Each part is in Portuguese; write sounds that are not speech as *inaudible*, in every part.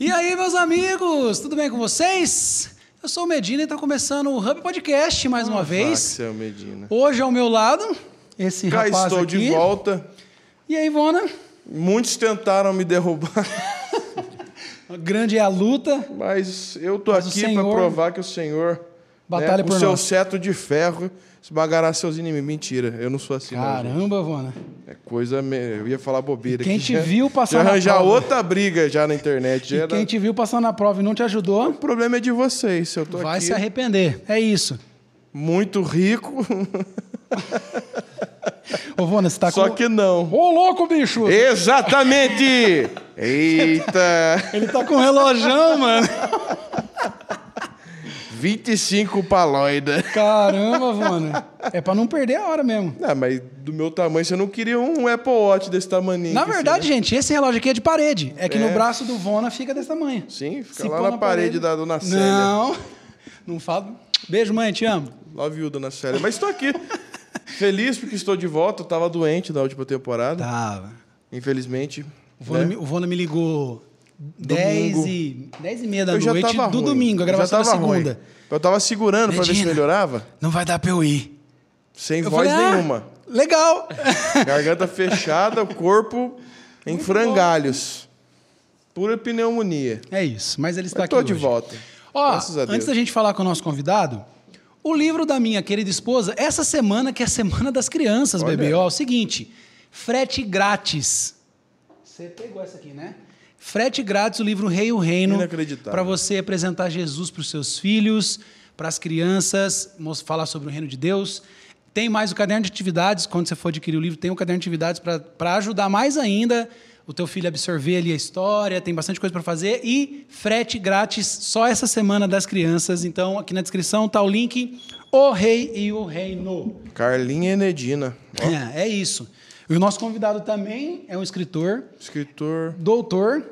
E aí, meus amigos, tudo bem com vocês? Eu sou o Medina e está começando o Hub Podcast mais uma vez. Axel Medina. Hoje ao meu lado, esse Cá rapaz estou aqui. de volta. E aí, Ivona? Muitos tentaram me derrubar, *laughs* Grande é a luta. mas eu tô Mas aqui para provar que o Senhor, Batalha né, por o seu nós. cetro de ferro, esmagará seus inimigos. Mentira, eu não sou assim. não. Caramba, Ivona. é coisa. me- Eu ia falar bobeira. E quem te já- viu passar já na arranjar prova. outra briga já na internet. já era- quem te viu passando na prova e não te ajudou, O problema é de vocês. Se eu tô vai aqui se arrepender. É isso. muito rico, Ô, Ivona, você tá só com... que não. Ô, louco, bicho! Exatamente! *laughs* Eita! Ele tá com um relojão, mano. *laughs* 25 paloida. Caramba, Ivona. É pra não perder a hora mesmo. Ah, mas do meu tamanho, você não queria um Apple Watch desse tamanho. Na verdade, gente, esse relógio aqui é de parede. É que É. no braço do Vona fica desse tamanho. Sim, fica Se lá pôr na, parede, da dona Célia. Não, não falo. Beijo, mãe, te amo. Love you, dona Célia. Mas estou aqui. *laughs* Feliz porque estou de volta. Eu tava doente na última temporada. Tava. Infelizmente. O Vona, né? me, o Vona me ligou 10 e, 10 e meia da Eu já noite do ruim. domingo, a gravação da tava ruim. segunda. Eu tava segurando pra ver se melhorava. Não vai dar pra eu ir. Sem Eu voz falei, ah, nenhuma. legal. *laughs* Garganta fechada, o corpo em frangalhos. Pura pneumonia. É isso, mas ele está Estou aqui de hoje. volta. Ó, antes da gente falar com o nosso convidado, o livro da minha querida esposa, essa semana, que é a Semana das Crianças, Olha. bebê, ó, é o seguinte, frete grátis. Você pegou essa aqui, né? Frete grátis, o livro Rei e o Reino. Para você apresentar Jesus para os seus filhos, para as crianças, falar sobre o reino de Deus. Tem mais o caderno de atividades, quando você for adquirir o livro, tem um caderno de atividades para ajudar mais ainda o teu filho a absorver ali a história, tem bastante coisa para fazer e frete grátis só essa semana das crianças. Então, aqui na descrição tá o link O Rei e o Reino. Carlinha Enedina. É, é isso. E o nosso convidado também é um escritor, escritor. doutor,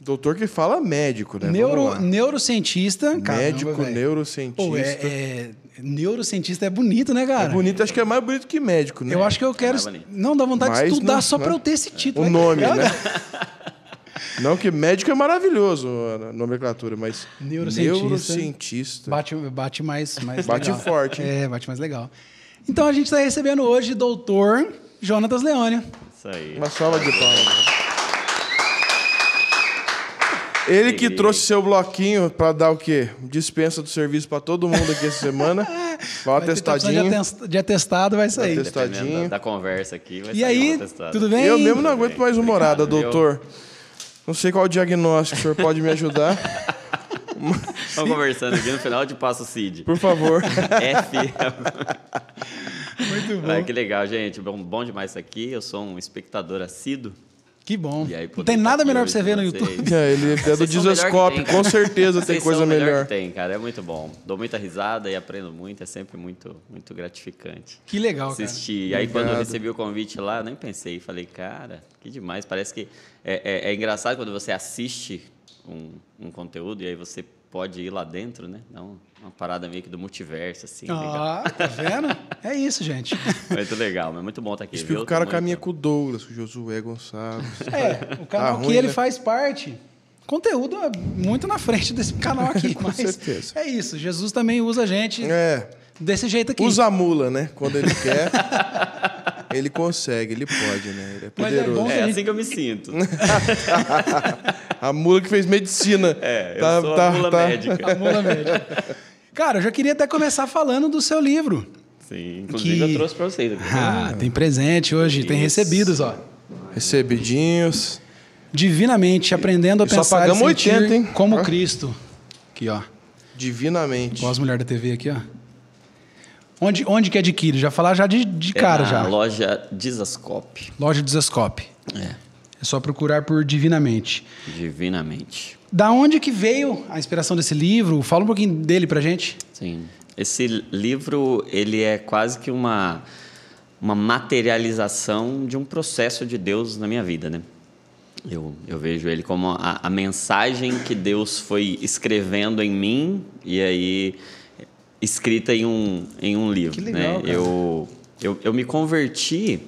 Doutor que fala médico, né? Neuro, neurocientista. Caramba, Médico, velho. neurocientista. Pô, é, é- neurocientista é bonito, né, cara? É bonito, acho que é mais bonito que médico, né? Eu acho que eu quero. bonito. Não, dá vontade de estudar não- só pra eu ter esse título. O nome, Cara, né? *laughs* Não, que médico é maravilhoso a nomenclatura, mas Neurocientista. neurocientista. Bate, bate mais, mais Bate legal. forte, hein? É, bate mais legal. Então a gente está recebendo hoje doutor Jonatas Leônio. Isso aí. Uma salva de palmas. Ele que trouxe seu bloquinho pra dar o quê? Dispensa do serviço pra todo mundo aqui essa semana. *laughs* Vai atestadinho. De atest- de atestado vai sair. Atestado. Dependendo Testadinho. da, da conversa aqui, vai E sair aí, um atestado. tudo bem? Eu mesmo não aguento mais humorada, Obrigado, doutor. Não sei qual o diagnóstico, o senhor pode me ajudar? *laughs* Vamos conversando aqui, no final te passo CID. Por favor. *laughs* F. Muito bom. Ah, que legal, gente. Bom, bom demais isso aqui. Eu sou um espectador assíduo. Que bom. E aí, Não tem nada melhor pra você ver no YouTube. É, ele é do tem, com cara. certeza tem coisa melhor melhor. que tem, cara. É muito bom. Dou muita risada e aprendo muito. É sempre muito, muito gratificante. Que legal, cara. assistir. E aí, quando eu Obrigado. recebi o convite lá, eu nem pensei. Falei, cara, que demais. Parece que é, é- é engraçado quando você assiste um, um conteúdo e aí você pode ir lá dentro, né? Não, uma parada meio que do multiverso, assim. legal. Ah, tá vendo? É isso, gente. *laughs* Muito legal, mas muito bom estar aqui. Explica viu? o cara caminha muito- com o Douglas, com o Josué Gonçalves. É, o canal Tá que ruim, ele né? faz parte. Conteúdo é muito na frente desse canal aqui, *laughs* Com mas certeza. é isso. Jesus também usa a gente É, desse jeito aqui. usa a mula, né? Quando ele quer, *laughs* ele consegue, ele pode, né? Ele é Mas é poderoso. bom É assim que eu me sinto. *laughs* A mula que fez medicina. É, eu Tá- sou tá- a mula tá- médica. A mula média. Cara, eu já queria até começar falando do seu livro. Sim, inclusive Que- eu trouxe pra vocês aqui. Ah, tem presente hoje, tem Isso. recebidos, ó. Recebidinhos. Divinamente, aprendendo a E só pensar pagamos e sentir 80, hein? como Ó. Cristo. Aqui, ó. Divinamente. Mulheres da TV aqui, ó. Onde, onde que adquire? Já falar já de, de cara é na já. loja Dizascope. Loja Desascope. É, É só procurar por Divinamente. divinamente. Da onde que veio a inspiração desse livro? Fala um pouquinho dele pra gente. Sim. Esse livro, ele é quase que uma, uma materialização de um processo de Deus na minha vida, né? Eu, eu vejo ele como a, a mensagem que Deus foi escrevendo em mim e aí escrita em um, em um livro. Que legal, né? cara. Eu, eu, eu me converti,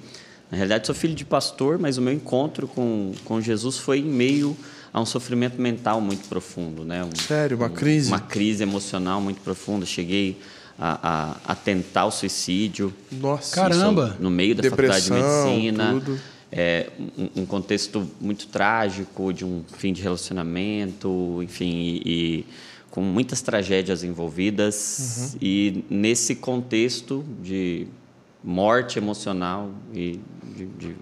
na realidade sou filho de pastor, mas o meu encontro com, com Jesus foi em meio a um sofrimento mental muito profundo, né? Um, Sério, uma um- crise? Uma crise emocional muito profunda. Cheguei a, a, a tentar o suicídio. Nossa. Caramba! Isso no meio da Depressão, faculdade de medicina. tudo. É, um, um contexto muito trágico de um fim de relacionamento, enfim, e, e com muitas tragédias envolvidas. Uhum. E nesse contexto de morte emocional e de, de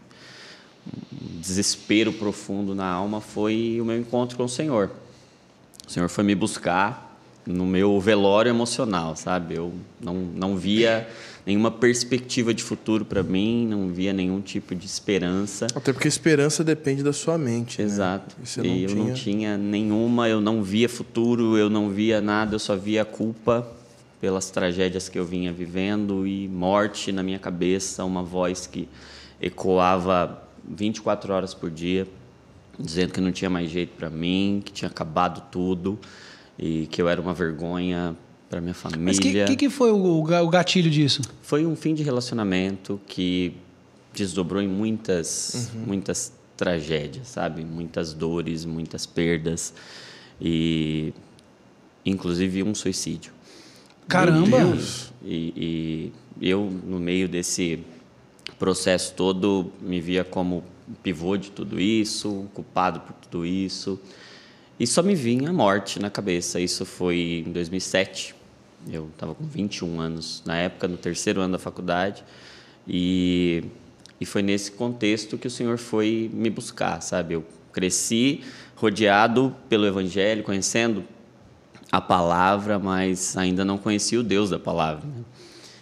desespero profundo na alma foi o meu encontro com o Senhor. O Senhor foi me buscar no meu velório emocional, sabe? Eu não, não via nenhuma perspectiva de futuro para mim, não via nenhum tipo de esperança. Até porque a esperança depende da sua mente. né? Exato. E você E não eu tinha... não tinha nenhuma, eu não via futuro, eu não via nada, eu só via culpa pelas tragédias que eu vinha vivendo e morte na minha cabeça, uma voz que ecoava 24 horas por dia, dizendo que não tinha mais jeito para mim, que tinha acabado tudo e que eu era uma vergonha para minha família. Mas o que, que, que foi o, o gatilho disso? Foi um fim de relacionamento que desdobrou em muitas, muitas tragédias, sabe? Muitas dores, muitas perdas e inclusive um suicídio. Caramba! E, e eu no meio desse processo todo me via como pivô de tudo isso, culpado por tudo isso. E só me vinha a morte na cabeça. Isso foi em 2007. Eu estava com 21 anos na época, no terceiro ano da faculdade. E, e foi nesse contexto que o Senhor foi me buscar, sabe? Eu cresci rodeado pelo Evangelho, conhecendo a palavra, mas ainda não conhecia o Deus da palavra. né?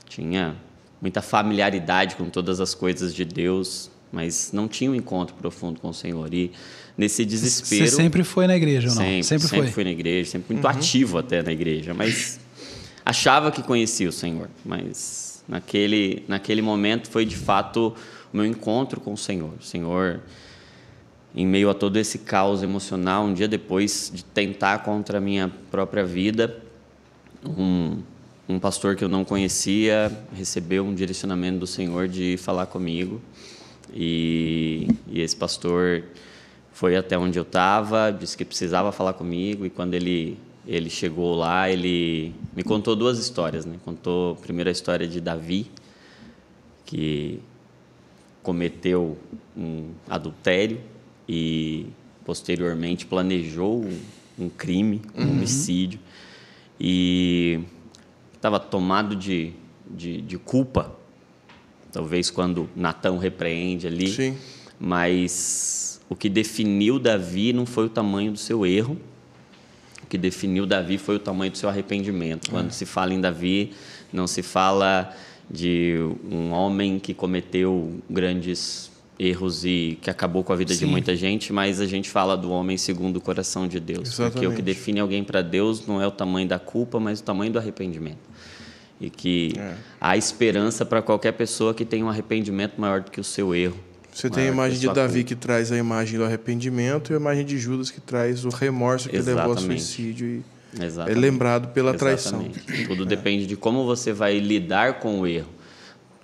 Tinha muita familiaridade com todas as coisas de Deus, mas não tinha um encontro profundo com o Senhor. E nesse desespero. Você sempre foi na igreja ou não? Sempre, sempre, sempre foi. fui na igreja, sempre muito ativo até na igreja, mas achava que conhecia o Senhor, mas naquele naquele momento foi de fato o meu encontro com o Senhor. O Senhor em meio a todo esse caos emocional, um dia depois de tentar contra a minha própria vida, um, um pastor que eu não conhecia recebeu um direcionamento do Senhor de falar comigo. E, e esse pastor foi até onde eu estava, disse que precisava falar comigo. E quando ele, ele chegou lá, ele me contou duas histórias. Né? Contou primeiro a história de Davi, que cometeu um adultério e posteriormente planejou um, crime, um homicídio e estava tomado de, de, de culpa, talvez quando Natão repreende ali, Sim. mas o que definiu Davi não foi o tamanho do seu erro, o que definiu Davi foi o tamanho do seu arrependimento. Quando se fala em Davi, não se fala de um homem que cometeu grandes erros e que acabou com a vida de Sim. muita gente, mas a gente fala do homem segundo o coração de Deus. Porque o Exatamente. que define alguém para Deus não é o tamanho da culpa, mas o tamanho do arrependimento. E que É. há esperança para qualquer pessoa que tenha um arrependimento maior do que o seu erro. Você tem a imagem de Davi que traz a imagem do arrependimento e a imagem de Judas que traz o remorso que levou ao Exatamente. suicídio e é Exatamente. lembrado pela traição. Exatamente. Tudo depende de como você vai lidar com o erro,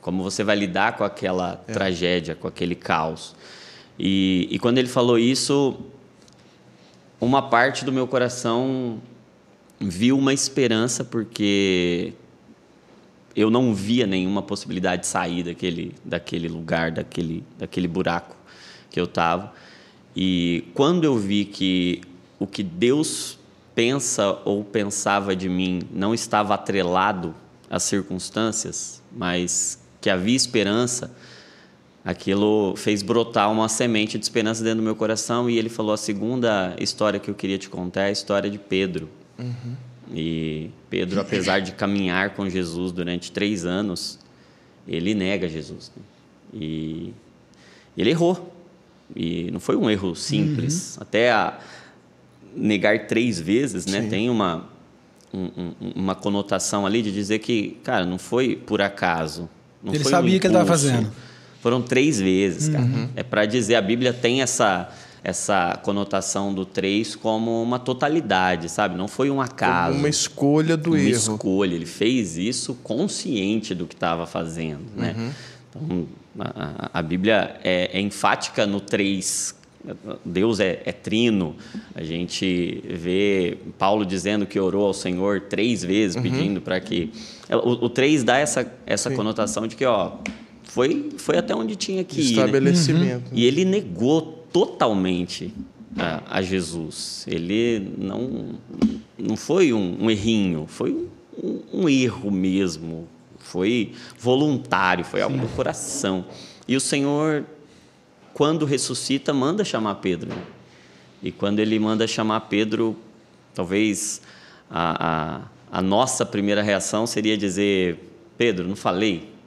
como você vai lidar com aquela É. tragédia, com aquele caos. E, e quando ele falou isso, uma parte do meu coração viu uma esperança, porque eu não via nenhuma possibilidade de sair daquele, daquele lugar, daquele, daquele buraco que eu estava. E quando eu vi que o que Deus pensa ou pensava de mim não estava atrelado às circunstâncias, mas que havia esperança, aquilo fez brotar uma semente de esperança dentro do meu coração. E ele falou: a segunda história que eu queria te contar é a história de Pedro. E Pedro, apesar de caminhar com Jesus durante três anos, ele nega Jesus. né? E ele errou. E não foi um erro simples. Até a negar três vezes, né? Sim. Tem uma, um- um- uma conotação ali de dizer que, cara, não foi por acaso. Não Ele sabia o que ele estava fazendo. Foram três vezes, cara. É para dizer, a Bíblia tem essa essa conotação do três como uma totalidade, sabe? Não foi um acaso. Uma escolha do uma erro. escolha. Ele fez isso consciente do que estava fazendo, né? Uhum. Então, a, a- Bíblia é, é enfática no três Deus é, é, trino. A gente vê Paulo dizendo que orou ao Senhor três vezes, uhum. pedindo para que. O, o três dá essa, essa conotação de que, ó, foi, foi até onde tinha que ir. Né? Estabelecimento. Né? E ele negou totalmente a, a, Jesus. Ele não, não foi um, um errinho, foi um, um, erro mesmo. Foi voluntário, foi algo do coração. E o Senhor, quando ressuscita, manda chamar Pedro. E quando ele manda chamar Pedro, talvez a, a, a nossa primeira reação seria dizer: Pedro, não falei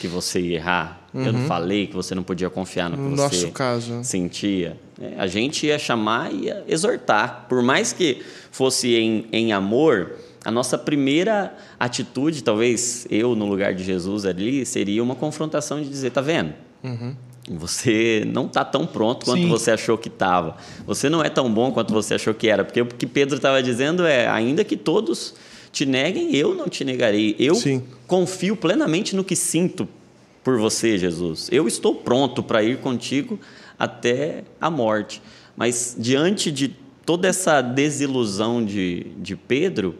que você ia errar? Uhum. Eu não uhum. falei que você não podia confiar no que no você nosso caso. sentia? É, a gente ia chamar e ia exortar. Por mais que fosse em, em amor, a nossa primeira atitude, talvez eu no lugar de Jesus ali, seria uma confrontação de dizer: tá vendo? Uhum. Você não está tão pronto quanto Sim. você achou que estava. Você não é tão bom quanto você achou que era. Porque o que Pedro estava dizendo é: ainda que todos te neguem, eu não te negarei. Eu Sim. confio plenamente no que sinto por você, Jesus. Eu estou pronto para ir contigo até a morte. Mas diante de toda essa desilusão de, de Pedro,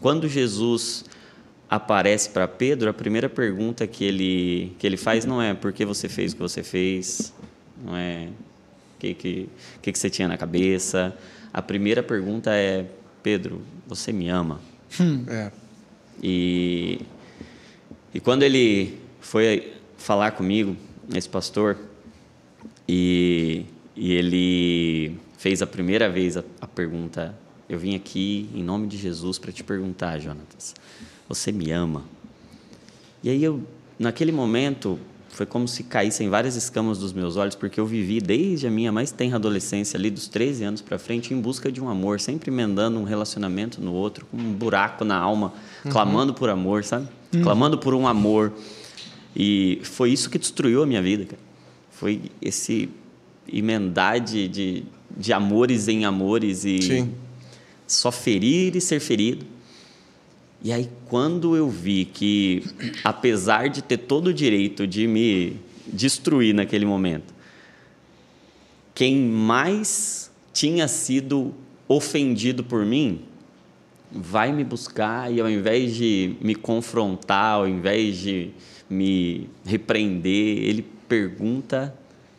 quando Jesus aparece para Pedro, a primeira pergunta que ele, que ele faz não é por que você fez o que você fez, não é o que, que, que, que você tinha na cabeça. A primeira pergunta é: Pedro, você me ama? Hum. É. E, e quando ele foi falar comigo, esse pastor, e, e ele fez a primeira vez a, a pergunta eu vim aqui em nome de Jesus para te perguntar, Jonatas, você me ama? E aí eu, naquele momento, foi como se caíssem várias escamas dos meus olhos, porque eu vivi desde a minha mais tenra adolescência, ali dos 13 anos para frente, em busca de um amor, sempre emendando um relacionamento no outro, com um buraco na alma, uhum. clamando por amor, sabe? Uhum. Clamando por um amor. E foi isso que destruiu a minha vida, cara. Foi esse emendar de, de, de amores em amores e Sim só ferir e ser ferido. E aí, quando eu vi que, apesar de ter todo o direito de me destruir naquele momento, quem mais tinha sido ofendido por mim vai me buscar e, ao invés de me confrontar, ao invés de me repreender, ele pergunta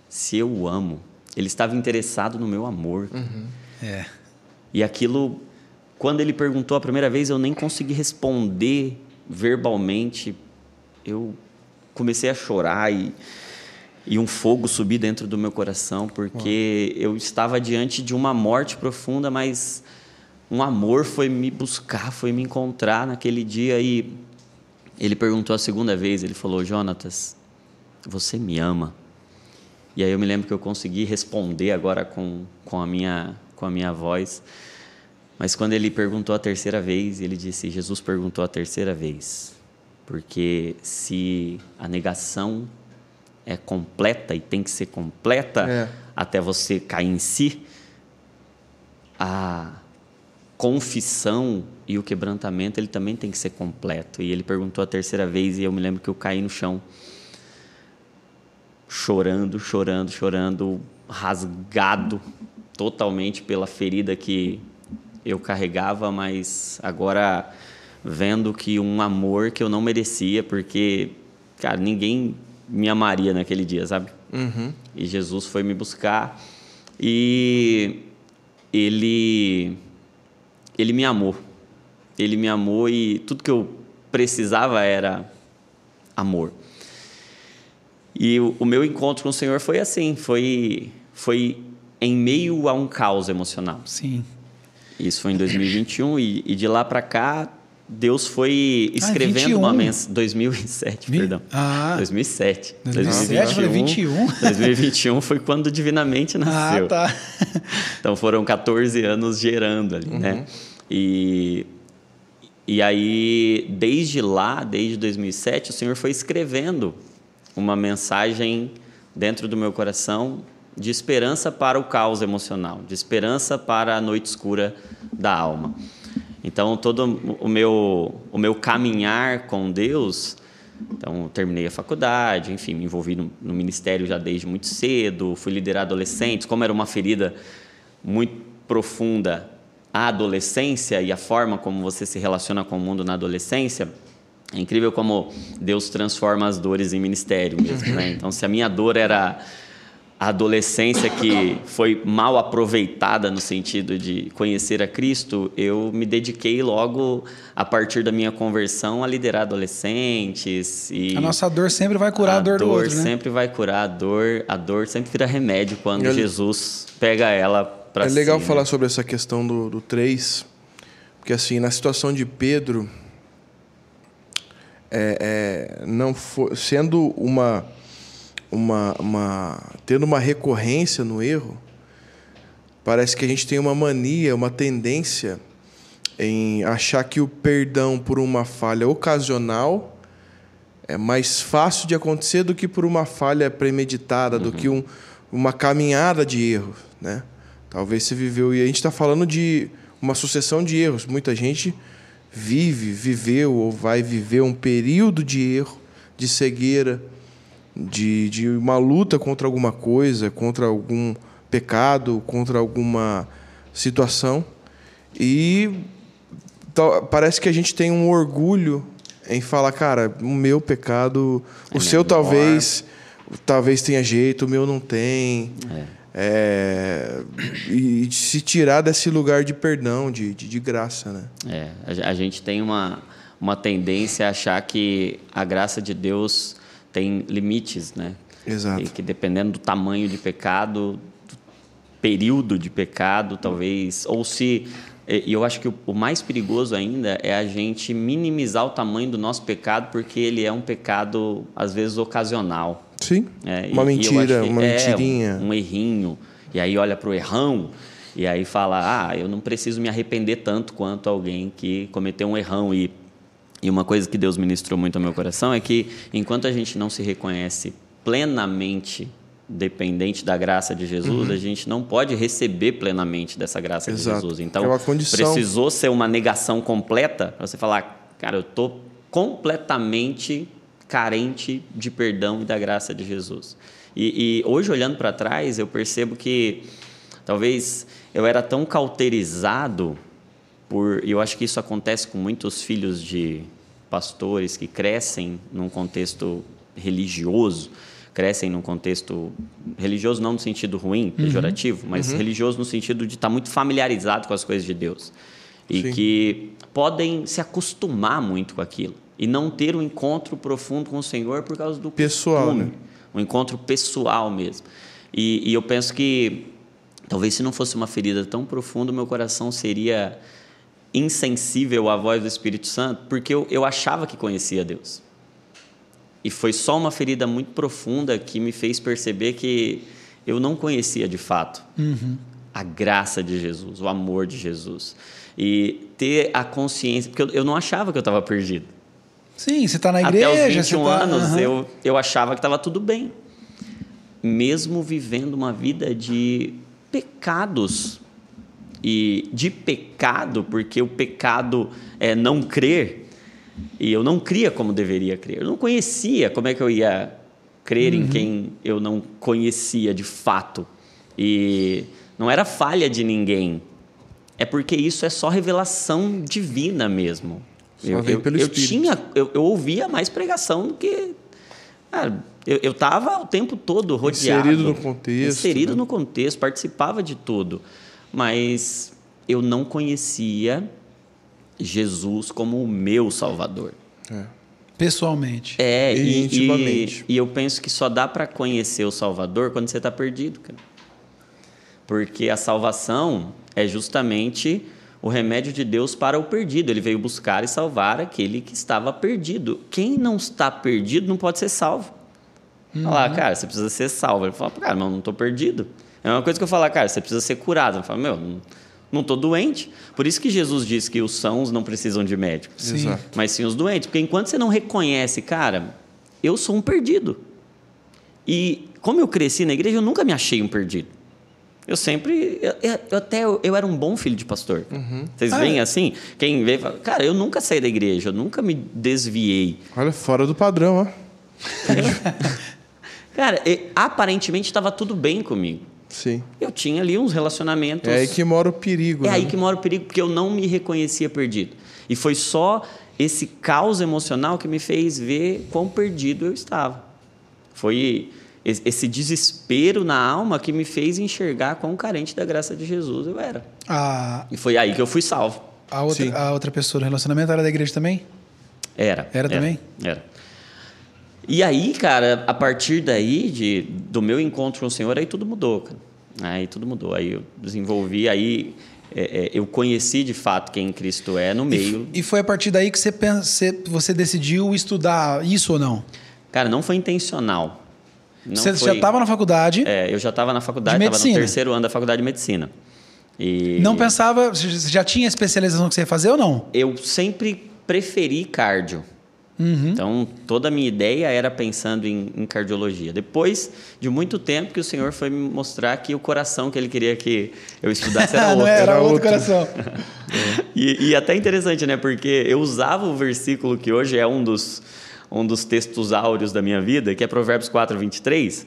se eu o amo. Ele estava interessado no meu amor. Uhum. É. E aquilo, quando ele perguntou a primeira vez, eu nem consegui responder verbalmente. Eu comecei a chorar e, e um fogo subir dentro do meu coração, porque Uau. eu estava diante de uma morte profunda, mas um amor foi me buscar, foi me encontrar naquele dia e ele perguntou a segunda vez, ele falou: "Jonatas, você me ama?" E aí eu me lembro que eu consegui responder agora com, com a minha com a minha voz. Mas quando ele perguntou a terceira vez, ele disse: Jesus perguntou a terceira vez. Porque se a negação é completa e tem que ser completa é. até você cair em si, a confissão e o quebrantamento ele também tem que ser completo. E ele perguntou a terceira vez e eu me lembro que eu caí no chão chorando, chorando, chorando, rasgado totalmente pela ferida que eu carregava, mas agora vendo que um amor que eu não merecia, porque, cara, ninguém me amaria naquele dia, sabe? Uhum. E Jesus foi me buscar e ele ele me amou. Ele me amou e tudo que eu precisava era amor. E o, o meu encontro com o Senhor foi assim, foi foi em meio a um caos emocional. Sim. Isso foi em 2021 e, e de lá para cá Deus foi ah, escrevendo ah, uma mensagem. 2007, Vi... perdão. Ah. 2007. 2007 2021. 2021 foi quando divinamente nasceu. Ah, tá. então foram 14 anos gerando ali, né? uhum. né? E, e aí, desde lá, desde 2007, o Senhor foi escrevendo uma mensagem dentro do meu coração de esperança para o caos emocional, de esperança para a noite escura da alma. Então, todo o meu, o meu caminhar com Deus Então, terminei a faculdade, enfim, me envolvi no, no, ministério já desde muito cedo, fui liderar adolescentes. Como era uma ferida muito profunda a adolescência e a forma como você se relaciona com o mundo na adolescência, é incrível como Deus transforma as dores em ministério mesmo, né? Então, se a minha dor era a adolescência que foi mal aproveitada no sentido de conhecer a Cristo, eu me dediquei logo a partir da minha conversão a liderar adolescentes e a nossa dor sempre vai curar a, a dor, dor do outro, né? sempre vai curar a dor, a dor sempre vira remédio quando é, Jesus pega ela para É legal falar sobre essa questão do, do 3, porque assim, na situação de Pedro, é, é, não foi, sendo uma uma, uma tendo uma recorrência no erro, parece que a gente tem uma mania, uma tendência em achar que o perdão por uma falha ocasional é mais fácil de acontecer do que por uma falha premeditada, uhum. do que um, uma caminhada de erros, né? Talvez você viveu e a gente está falando de uma sucessão de erros. Muita gente vive, viveu ou vai viver um período de erro, de cegueira, de, de uma luta contra alguma coisa, contra algum pecado, contra alguma situação. E parece que a gente tem um orgulho em falar, cara, o meu pecado, é o seu menor. talvez talvez tenha jeito, o meu não tem. É. É, e se tirar desse lugar de perdão, de, de, de graça, né? É, a gente tem uma, uma tendência a achar que a graça de Deus tem limites, né? Exato. E que dependendo do tamanho de pecado, do período de pecado, talvez, ou se e eu acho que o mais perigoso ainda é a gente minimizar o tamanho do nosso pecado porque ele é um pecado às vezes ocasional. Sim. É, uma e, mentira, e uma é, mentirinha, um, um errinho. E aí olha para o errão e aí fala: "Ah, eu não preciso me arrepender tanto quanto alguém que cometeu um errão e e uma coisa que Deus ministrou muito ao meu coração é que enquanto a gente não se reconhece plenamente dependente da graça de Jesus, uhum. a gente não pode receber plenamente dessa graça Exato. de Jesus. Então, é precisou ser uma negação completa para você falar, cara, eu estou completamente carente de perdão e da graça de Jesus. E, e hoje, olhando para trás, eu percebo que talvez eu era tão cauterizado por, e eu acho que isso acontece com muitos filhos de pastores que crescem num contexto religioso, crescem num contexto religioso não no sentido ruim, uhum. pejorativo, uhum. mas uhum. religioso no sentido de estar muito familiarizado com as coisas de Deus e Sim. que podem se acostumar muito com aquilo e não ter um encontro profundo com o Senhor por causa do pessoal, costume, né? um encontro pessoal mesmo. E, e eu penso que talvez se não fosse uma ferida tão profunda, meu coração seria insensível à voz do Espírito Santo porque eu, eu achava que conhecia Deus. E foi só uma ferida muito profunda que me fez perceber que eu não conhecia de fato uhum. a graça de Jesus, o amor de Jesus. E ter a consciência, porque eu, eu não achava que eu estava perdido. Sim, você está na igreja. Até os 21 tá... anos uhum. eu, eu achava que estava tudo bem. Mesmo vivendo uma vida de pecados e de pecado, porque o pecado é não crer, e eu não cria como deveria crer. Eu não conhecia como é que eu ia crer uhum. em quem eu não conhecia de fato. E não era falha de ninguém. É porque isso é só revelação divina mesmo. Só eu, eu, eu tinha, eu, eu, ouvia mais pregação do que. Cara, eu estava o tempo todo rodeado. Inserido no contexto. Inserido né? no contexto, participava de tudo mas eu não conhecia Jesus como o meu Salvador. É. Pessoalmente. É, e, intimamente. E, e, eu penso que só dá para conhecer o Salvador quando você está perdido, cara. Porque a salvação é justamente o remédio de Deus para o perdido. Ele veio buscar e salvar aquele que estava perdido. Quem não está perdido não pode ser salvo. Uhum. Falar, cara, você precisa ser salvo. Ele fala, cara, mas eu não estou perdido. É uma coisa que eu falar, cara, você precisa ser curado. Eu falo, meu, não estou doente. Por isso que Jesus diz que os sãos não precisam de médico. Sim. Mas sim os doentes. Porque enquanto você não reconhece, cara, eu sou um perdido. E como eu cresci na igreja, eu nunca me achei um perdido. Eu sempre. Eu, eu até eu, eu, era um bom filho de pastor. Uhum. Vocês Ah, veem é? assim? Quem vê fala, cara, eu nunca saí da igreja, eu nunca me desviei. Olha, fora do padrão, ó. *laughs* Cara, aparentemente estava tudo bem comigo. Sim. Eu tinha ali uns relacionamentos. É aí que mora o perigo, É né? aí que mora o perigo, porque eu não me reconhecia perdido. E foi só esse caos emocional que me fez ver quão perdido eu estava. Foi es- esse desespero na alma que me fez enxergar quão carente da graça de Jesus eu era. A, E foi aí que eu fui salvo. a, outra, Sim. a outra pessoa do relacionamento era da igreja também? Era. Era também? Era. E aí, cara, a partir daí, de, do meu encontro com o Senhor, aí tudo mudou, cara. Aí tudo mudou. Aí eu desenvolvi, aí é, é, eu conheci de fato quem Cristo é no meio. E foi a partir daí que você, pensa, você- decidiu estudar isso ou não? Cara, não foi intencional. Não você foi- já estava na faculdade, É, eu já estava na faculdade, De estava no terceiro ano da faculdade de medicina. E não pensava, já tinha especialização que você ia fazer ou não? eu sempre preferi cardio. Uhum. Então, toda a minha ideia era pensando em, em cardiologia. Depois de muito tempo que o senhor foi me mostrar que o coração que ele queria que eu estudasse era *laughs* outro. era, Era outro, outro. coração. *laughs* E, e até interessante, né? Porque eu usava o versículo que hoje é um dos, um dos textos áureos da minha vida, que é Provérbios 4, 23,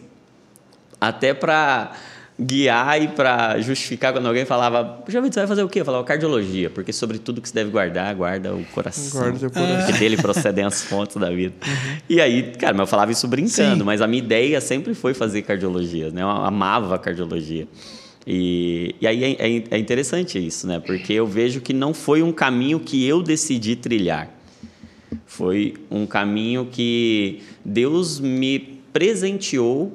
até para guiar e para justificar quando alguém falava, Jovem, você vai fazer o quê? Eu falava cardiologia, porque sobre tudo que se deve guardar, guarda o coração. Guarda teu coração. Porque dele procedem as fontes da vida. E aí, cara, mas eu falava isso brincando, Sim. mas a minha ideia sempre foi fazer cardiologia, né? Eu amava cardiologia. E, e aí é, é- é interessante isso, né? Porque eu vejo que não foi um caminho que eu decidi trilhar. Foi um caminho que Deus me presenteou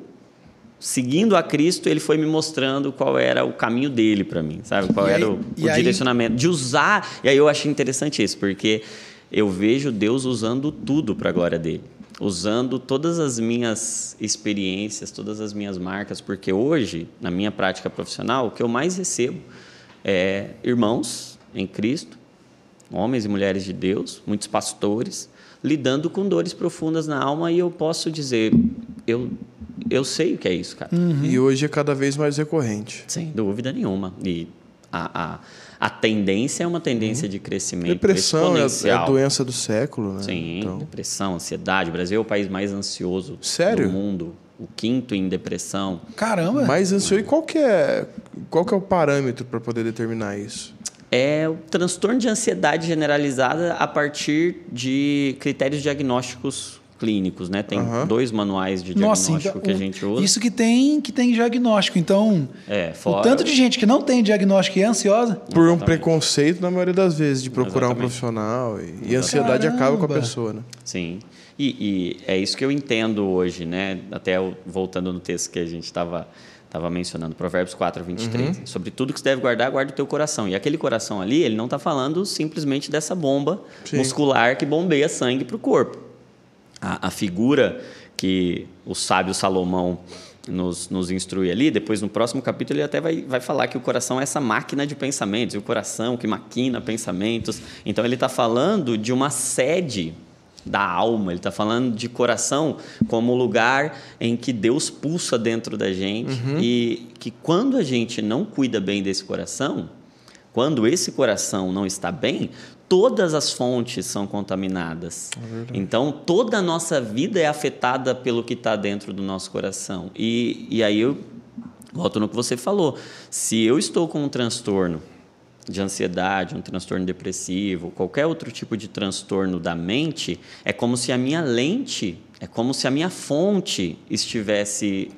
seguindo a Cristo, ele foi me mostrando qual era o caminho dele para mim, sabe? Qual E era aí- o, o aí- direcionamento de usar. E aí eu achei interessante isso, porque eu vejo Deus usando tudo para a glória dele, usando todas as minhas experiências, todas as minhas marcas, porque hoje, na minha prática profissional, o que eu mais recebo é irmãos em Cristo, homens e mulheres de Deus, muitos pastores, lidando com dores profundas na alma e eu posso dizer, eu eu sei o que é isso, cara. E hoje é cada vez mais recorrente. Sem dúvida nenhuma. E a, a, a tendência é uma tendência de crescimento Depressão é a, é a exponencial. doença do século, né? Sim, Então, depressão, ansiedade. O Brasil é o país mais ansioso Sério? do mundo. O quinto em depressão. Caramba. mais ansioso. E qual que é, qual que é o parâmetro para poder determinar isso? É o transtorno de ansiedade generalizada a partir de critérios diagnósticos clínicos, né? Tem Aham. dois manuais de Nossa, diagnóstico então, que a o- gente usa. Isso que tem, que tem diagnóstico. Então, É, o fora... tanto de gente que não tem diagnóstico e é ansiosa. Por um Exatamente. preconceito, na maioria das vezes, de procurar um Exatamente. profissional. E, e a ansiedade Caramba. acaba com a pessoa, né? Sim. E, e é isso que eu entendo hoje, né? Até o- voltando no texto que a gente estava estava mencionando, Provérbios 4, 23. Uhum. Sobre tudo que você deve guardar, guarda o teu coração. E aquele coração ali, ele não está falando simplesmente dessa bomba Sim. muscular que bombeia sangue para o corpo. A, a figura que o sábio Salomão nos, nos instrui ali, depois no próximo capítulo ele até vai, vai falar que o coração é essa máquina de pensamentos, e o coração que maquina pensamentos. Então ele está falando de uma sede da alma, ele está falando de coração como lugar em que Deus pulsa dentro da gente e que quando a gente não cuida bem desse coração, quando esse coração não está bem, todas as fontes são contaminadas. então, toda a nossa vida é afetada pelo que está dentro do nosso coração. E, e aí eu volto no que você falou. Se eu estou com um transtorno de ansiedade, um transtorno depressivo, qualquer outro tipo de transtorno da mente, é como se a minha lente, é como se a minha fonte estivesse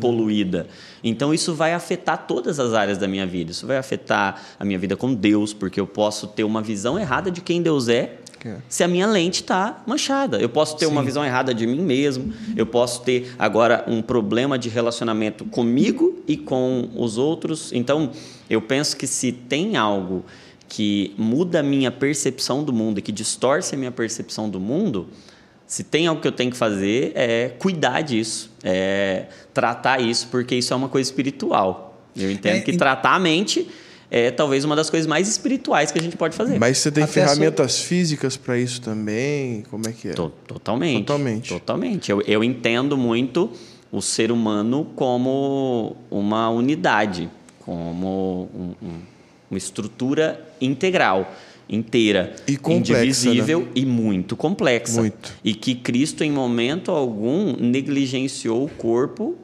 Poluída. né? Então isso vai afetar todas as áreas da minha vida. Isso vai afetar a minha vida com Deus, porque eu posso ter uma visão errada de quem Deus é. É. Se a minha lente está manchada, eu posso ter uma visão errada de mim mesmo, eu posso ter agora um problema de relacionamento comigo e com os outros. Então, eu penso que se tem algo que muda a minha percepção do mundo e que distorce a minha percepção do mundo, se tem algo que eu tenho que fazer é cuidar disso, é tratar isso, porque isso é uma coisa espiritual. Eu entendo É, que tratar a mente é talvez uma das coisas mais espirituais que a gente pode fazer. Mas você tem Até ferramentas físicas para isso também? Como é que é? To- Totalmente. Totalmente. Totalmente. Eu, eu entendo muito o ser humano como uma unidade, como um, um, uma estrutura integral, inteira, E complexa, indivisível né? e muito complexa. Muito. E que Cristo, em momento algum, negligenciou o corpo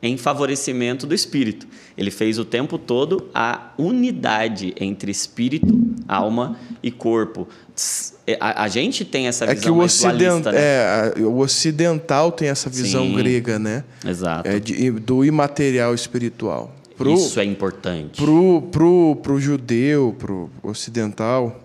em favorecimento do espírito. Ele fez o tempo todo a unidade entre espírito, alma e corpo. É, A, a gente tem essa É visão que o, ocident... né? é, o ocidental tem essa visão Sim. grega, né? Exato. É de- do imaterial espiritual. Pro, Isso é importante. pro, pro, pro judeu, pro ocidental,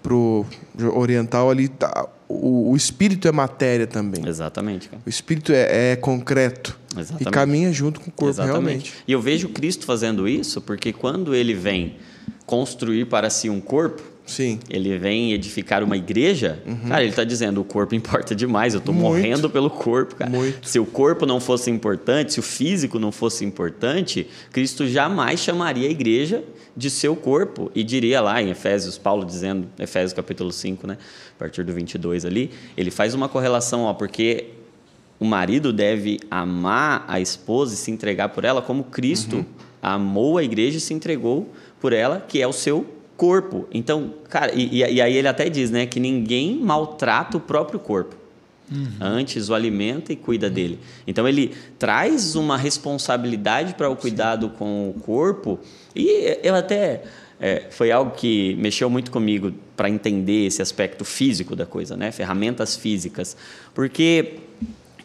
pro oriental ali, tá, o, o espírito é matéria também. Exatamente, cara. O espírito é, é concreto Exatamente. e caminha junto com o corpo Exatamente. realmente. E eu vejo Cristo fazendo isso porque quando ele vem construir para si um corpo, Sim. ele vem edificar uma igreja, cara, ele está dizendo o corpo importa demais, eu estou Uhum. Morrendo pelo corpo, cara. Muito. Se o corpo não fosse importante, se o físico não fosse importante, Cristo jamais chamaria a igreja de seu corpo e diria lá em Efésios, Paulo dizendo, Efésios capítulo 5, né, a partir do 22 ali, ele faz uma correlação, ó, porque o marido deve amar a esposa e se entregar por ela como Cristo Uhum. amou a igreja e se entregou por ela, que é o seu corpo. Então, cara, e, e- aí ele até diz, né, que ninguém maltrata o próprio corpo. Antes o alimenta e cuida dele. Então ele traz uma responsabilidade para o cuidado com o corpo. E eu até é, foi algo que mexeu muito comigo para entender esse aspecto físico da coisa, né? Ferramentas físicas, porque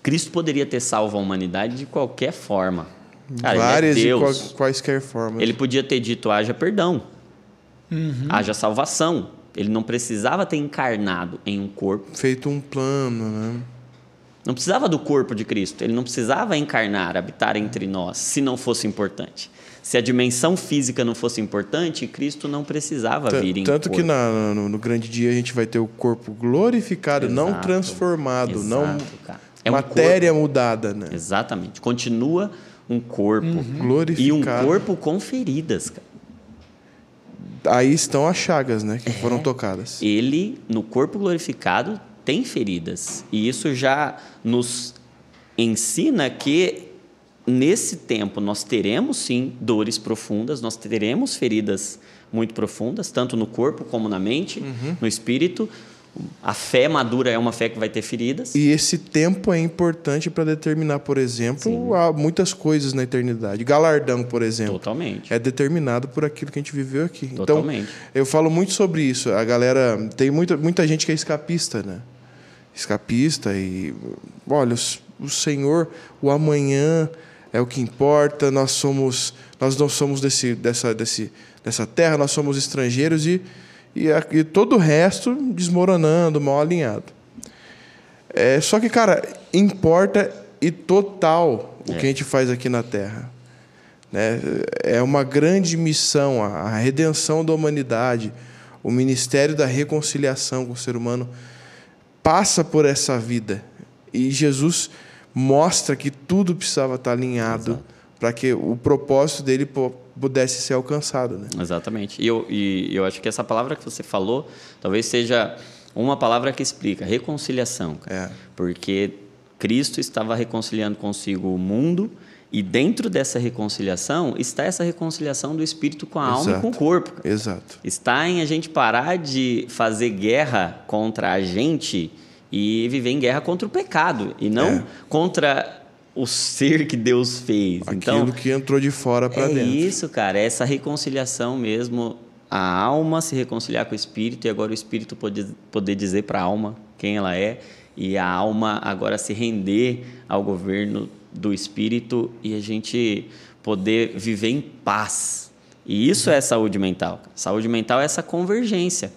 Cristo poderia ter salvo a humanidade de qualquer forma. Cara, Várias ele é e quaisquer formas. Ele podia ter dito: haja perdão, haja salvação. Ele não precisava ter encarnado em um corpo. Feito um plano, né? Não precisava do corpo de Cristo. Ele não precisava encarnar, habitar entre nós, se não fosse importante. Se a dimensão física não fosse importante, Cristo não precisava Tan- vir em Tanto que corpo. na- no, no grande dia a gente vai ter o corpo glorificado, não Exato. transformado, não Exato, cara. É um matéria mudada, né? Exatamente. Continua um corpo. E um Glorificado. corpo com feridas, cara. Aí estão as chagas, né? Que É. foram tocadas. ele, no corpo glorificado, tem feridas. E isso já nos ensina que nesse tempo nós teremos sim dores profundas, nós teremos feridas muito profundas, tanto no corpo como na mente, Uhum. no espírito. A fé madura é uma fé que vai ter feridas. E esse tempo é importante para determinar, por exemplo, há muitas coisas na eternidade. Galardão, por exemplo. Totalmente. É determinado por aquilo que a gente viveu aqui. Totalmente. Então, eu falo muito sobre isso. A galera. Tem muita, muita gente que é escapista, né? Escapista e. Olha, o, o Senhor, o amanhã é o que importa. Nós somos. Nós não somos desse, dessa, desse, dessa terra, nós somos estrangeiros e, e, a- e todo o resto desmoronando, mal alinhado. É, só que, cara, importa e total o É. que a gente faz aqui na Terra. Né? É uma grande missão, a redenção da humanidade, o ministério da reconciliação com o ser humano passa por essa vida. E Jesus mostra que tudo precisava estar alinhado para que o propósito dele pudesse ser alcançado. Né? Exatamente. E eu, e eu acho que essa palavra que você falou talvez seja uma palavra que explica reconciliação. É. Porque Cristo estava reconciliando consigo o mundo e dentro dessa reconciliação está essa reconciliação do espírito com a alma e Exato. com o corpo. cara. Exato. Está em a gente parar de fazer guerra contra a gente e viver em guerra contra o pecado e não É. contra o ser que Deus fez. Aquilo então, que entrou de fora para é dentro. isso, cara, é essa reconciliação mesmo, a alma se reconciliar com o espírito e agora o espírito poder, poder dizer para a alma quem ela é e a alma agora se render ao governo do espírito e a gente poder viver em paz. E isso é saúde mental. Saúde mental é essa convergência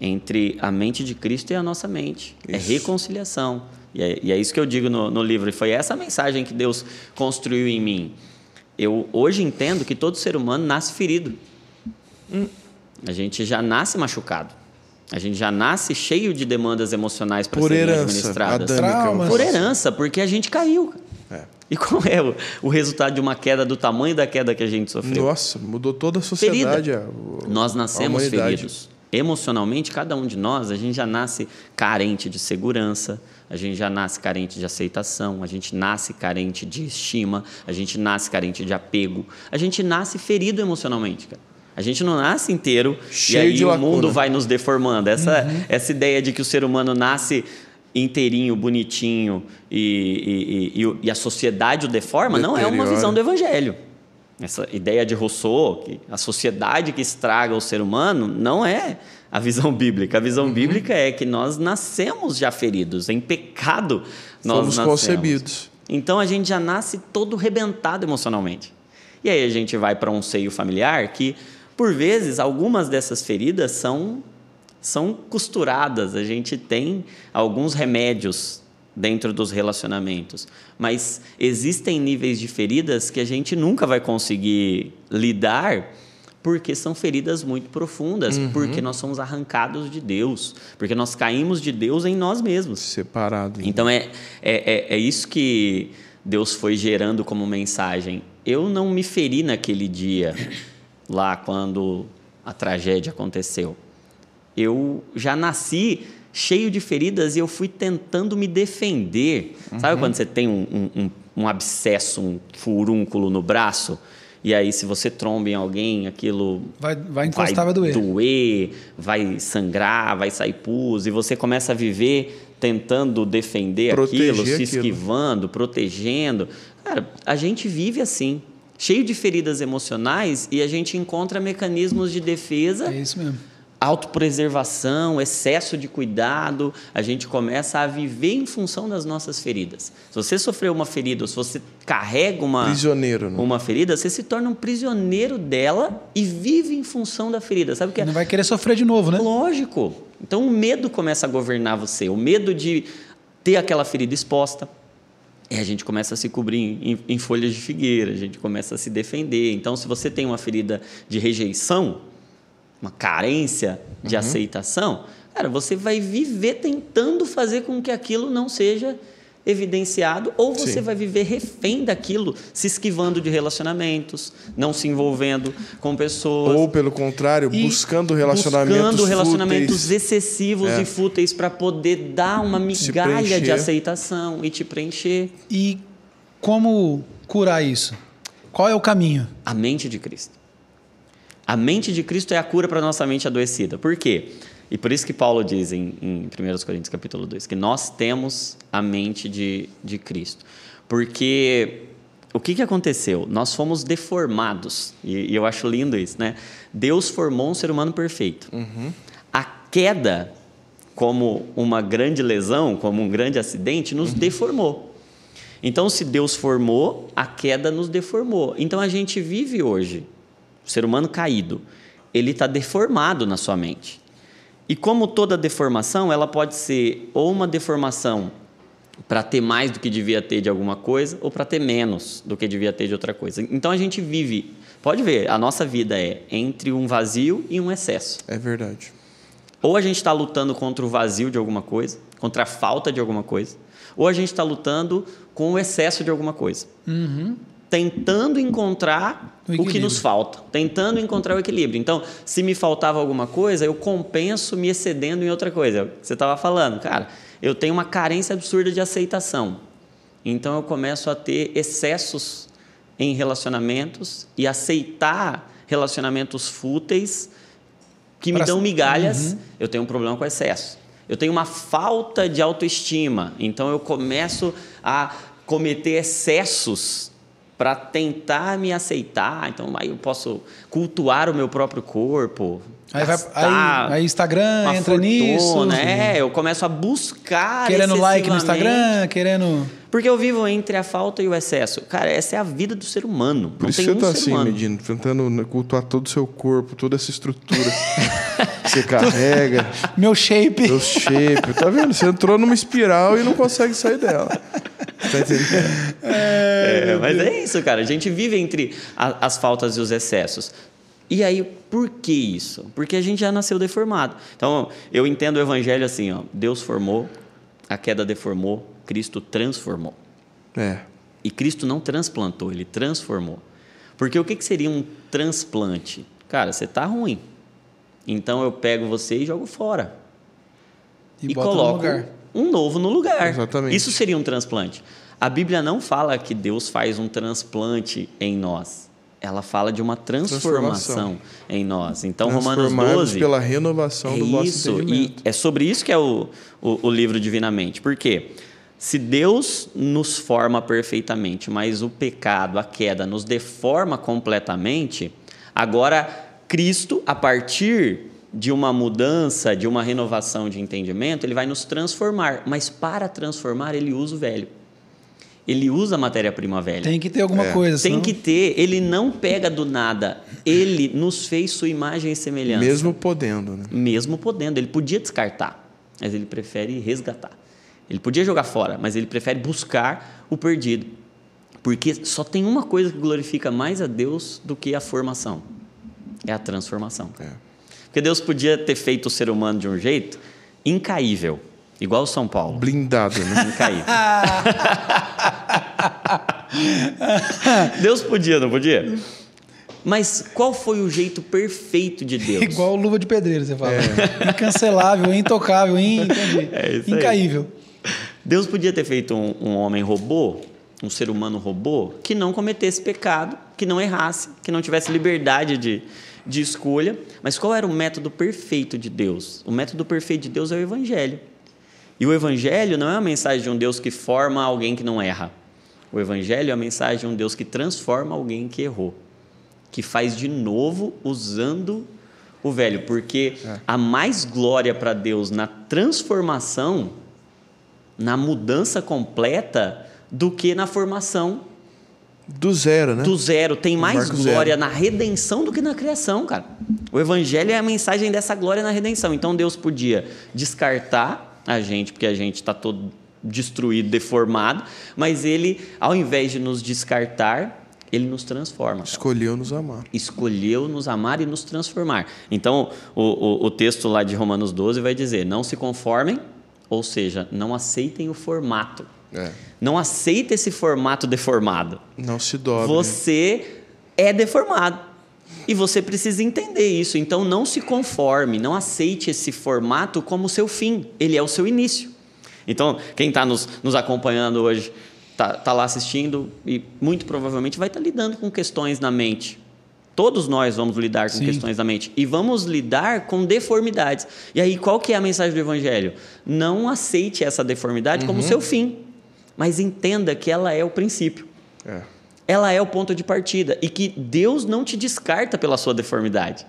entre a mente de Cristo e a nossa mente. É Isso. reconciliação. E é, e é isso que eu digo no, no livro. E foi essa mensagem que Deus construiu em mim. Eu hoje entendo que todo ser humano nasce ferido. A gente já nasce machucado. A gente já nasce cheio de demandas emocionais para Por serem herança administradas. adâmica. Por herança, porque a gente caiu. É. E qual é o, o resultado de uma queda do tamanho da queda que a gente sofreu? Nossa, mudou toda a sociedade. Ferida. a- o- Nós nascemos feridos. Emocionalmente, cada um de nós, a gente já nasce carente de segurança, a gente já nasce carente de aceitação, a gente nasce carente de estima, a gente nasce carente de apego, a gente nasce ferido emocionalmente, cara. A gente não nasce inteiro Cheio e aí o mundo vai nos deformando. Essa, essa ideia de que o ser humano nasce inteirinho, bonitinho e, e- e- e a sociedade o deforma, não é uma visão do evangelho. Essa ideia de Rousseau, que a sociedade que estraga o ser humano, não é a visão bíblica. A visão bíblica é que nós nascemos já feridos, em pecado nós Fomos nascemos. concebidos. Então a gente já nasce todo rebentado emocionalmente. E aí a gente vai para um seio familiar que, por vezes, algumas dessas feridas são, são costuradas. A gente tem alguns remédios dentro dos relacionamentos, mas existem níveis de feridas que a gente nunca vai conseguir lidar porque são feridas muito profundas, porque nós somos arrancados de Deus, porque nós caímos de Deus em nós mesmos. Separado. Então é, é, é, é isso que Deus foi gerando como mensagem. Eu não me feri naquele dia, lá quando a tragédia aconteceu. Eu já nasci cheio de feridas e eu fui tentando me defender. Sabe quando você tem um, um, um abscesso, um furúnculo no braço? E aí, se você tromba em alguém, aquilo Vai, vai encostar, vai, doer. doer, vai sangrar, vai sair pus, e você começa a viver tentando defender Proteger aquilo, se aquilo. esquivando, protegendo. Cara, a gente vive assim, cheio de feridas emocionais e a gente encontra mecanismos de defesa É isso mesmo. Autopreservação, excesso de cuidado, a gente começa a viver em função das nossas feridas. Se você sofreu uma ferida, ou se você carrega uma, Prisioneiro, né? uma ferida, você se torna um prisioneiro dela e vive em função da ferida. Sabe o que é? Não vai querer sofrer de novo, né? Lógico. Então o medo começa a governar você, o medo de ter aquela ferida exposta. E a gente começa a se cobrir em, em folhas de figueira, a gente começa a se defender. Então, se você tem uma ferida de rejeição, uma carência de aceitação, cara, você vai viver tentando fazer com que aquilo não seja evidenciado, ou você Sim. vai viver refém daquilo, se esquivando de relacionamentos, não se envolvendo com pessoas. Ou, pelo contrário, E buscando relacionamentos Buscando relacionamentos fúteis. excessivos É. e fúteis para poder dar uma migalha de aceitação e te preencher. E como curar isso? Qual é o caminho? A mente de Cristo. A mente de Cristo é a cura para nossa mente adoecida. Por quê? E por isso que Paulo diz em, em 1 Coríntios capítulo 2, que nós temos a mente de, de Cristo. Porque o que, que aconteceu? Nós fomos deformados, e, e eu acho lindo isso, né? Deus formou um ser humano perfeito. A queda, como uma grande lesão, como um grande acidente, nos deformou. Então, se Deus formou, a queda nos deformou. Então, a gente vive hoje, o ser humano caído, ele está deformado na sua mente. E como toda deformação, ela pode ser ou uma deformação para ter mais do que devia ter de alguma coisa, ou para ter menos do que devia ter de outra coisa. Então, a gente vive, pode ver, a nossa vida é entre um vazio e um excesso. É verdade. Ou a gente está lutando contra o vazio de alguma coisa, contra a falta de alguma coisa, ou a gente está lutando com o excesso de alguma coisa. Tentando encontrar O o, que nos falta, tentando encontrar o equilíbrio. Então, se me faltava alguma coisa, eu compenso me excedendo em outra coisa. Você estava falando, cara, eu tenho uma carência absurda de aceitação. Então, eu começo a ter excessos em relacionamentos e aceitar relacionamentos fúteis que me Pra- dão migalhas, eu tenho um problema com excesso. Eu tenho uma falta de autoestima, então eu começo a cometer excessos para tentar me aceitar. Então aí eu posso cultuar o meu próprio corpo. Aí, vai, aí, aí Instagram uma entra nisso. fortuna, É, eu começo a buscar Querendo like no. Instagram, querendo. Porque eu vivo entre a falta e o excesso. Cara, essa é a vida do ser humano. Por Não isso tem você um tá assim, humano. medindo, tentando cultuar todo o seu corpo, toda essa estrutura *laughs* você carrega, *laughs* Meu shape. seu shape. Tá vendo? Você entrou numa espiral e não consegue sair dela. Tá entendendo? *laughs* É, mas é isso, cara. A gente vive entre a- as faltas e os excessos. E aí, por que isso? Porque a gente já nasceu deformado. Então, eu entendo o evangelho assim, ó. Deus formou, a queda deformou, Cristo transformou. É. E Cristo não transplantou, ele transformou. Porque o que, que seria um transplante? Cara, você tá ruim. Então eu pego você e jogo fora. E, E, no coloco lugar. um novo no lugar. Exatamente. Isso seria um transplante. A Bíblia não fala que Deus faz um transplante em nós. Ela fala de uma transformação, Transformação. em nós. Então, Romanos Transformados 12 pela renovação é do vosso isso, e é sobre isso que é o, o, o livro Divinamente. Por quê? Se Deus nos forma perfeitamente, mas o pecado, a queda, nos deforma completamente, agora Cristo, a partir de uma mudança, de uma renovação de entendimento, ele vai nos transformar. Mas para transformar, ele usa o velho. Ele usa a matéria-prima velha. Tem que ter alguma É. coisa. Tem senão- que ter, ele não pega do nada. Ele nos fez sua imagem e semelhança Mesmo podendo, né? mesmo podendo. Ele podia descartar, mas ele prefere resgatar. Ele podia jogar fora, mas ele prefere buscar o perdido. Porque só tem uma coisa que glorifica mais a Deus do que a formação: é a transformação. É. Porque Deus podia ter feito o ser humano de um jeito incaível, igual o São Paulo. Blindado, né? *laughs* Incaível. Deus podia, não podia? Mas qual foi o jeito perfeito de Deus? Igual luva de pedreiro, você fala. Incancelável, intocável, in... *laughs* É isso aí. incaível. Deus podia ter feito um, um homem robô, um ser humano robô, que não cometesse pecado, que não errasse, que não tivesse liberdade de, de escolha. Mas qual era o método perfeito de Deus? O método perfeito de Deus é o Evangelho. E o Evangelho não é uma mensagem de um Deus que forma alguém que não erra. O Evangelho é a mensagem de um Deus que transforma alguém que errou, que faz de novo usando o velho. Porque há mais glória para Deus na transformação na mudança completa do que na formação Do zero, né? do zero. Tem mais glória zero. na redenção do que na criação, cara. O evangelho é a mensagem dessa glória na redenção. Então Deus podia descartar a gente, porque a gente está todo destruído, deformado, mas ele, ao invés de nos descartar, ele nos transforma. cara Escolheu nos amar. escolheu nos amar e nos transformar. Então, o, o, o texto lá de Romanos 12 vai dizer: não se conformem, ou seja, não aceitem o formato. É. Não aceita esse formato deformado. Não se dobre. Você é deformado. E você precisa entender isso. Então, não se conforme, não aceite esse formato como seu fim. Ele é o seu início. Então, quem está nos, nos acompanhando hoje, está tá lá assistindo e muito provavelmente vai estar lidando com questões na mente. Todos nós vamos lidar com Sim. questões na mente. E vamos lidar com deformidades. E aí, qual que é a mensagem do Evangelho? Não aceite essa deformidade como seu fim. Mas entenda que ela é o princípio É. ela é o ponto de partida e que Deus não te descarta pela sua deformidade.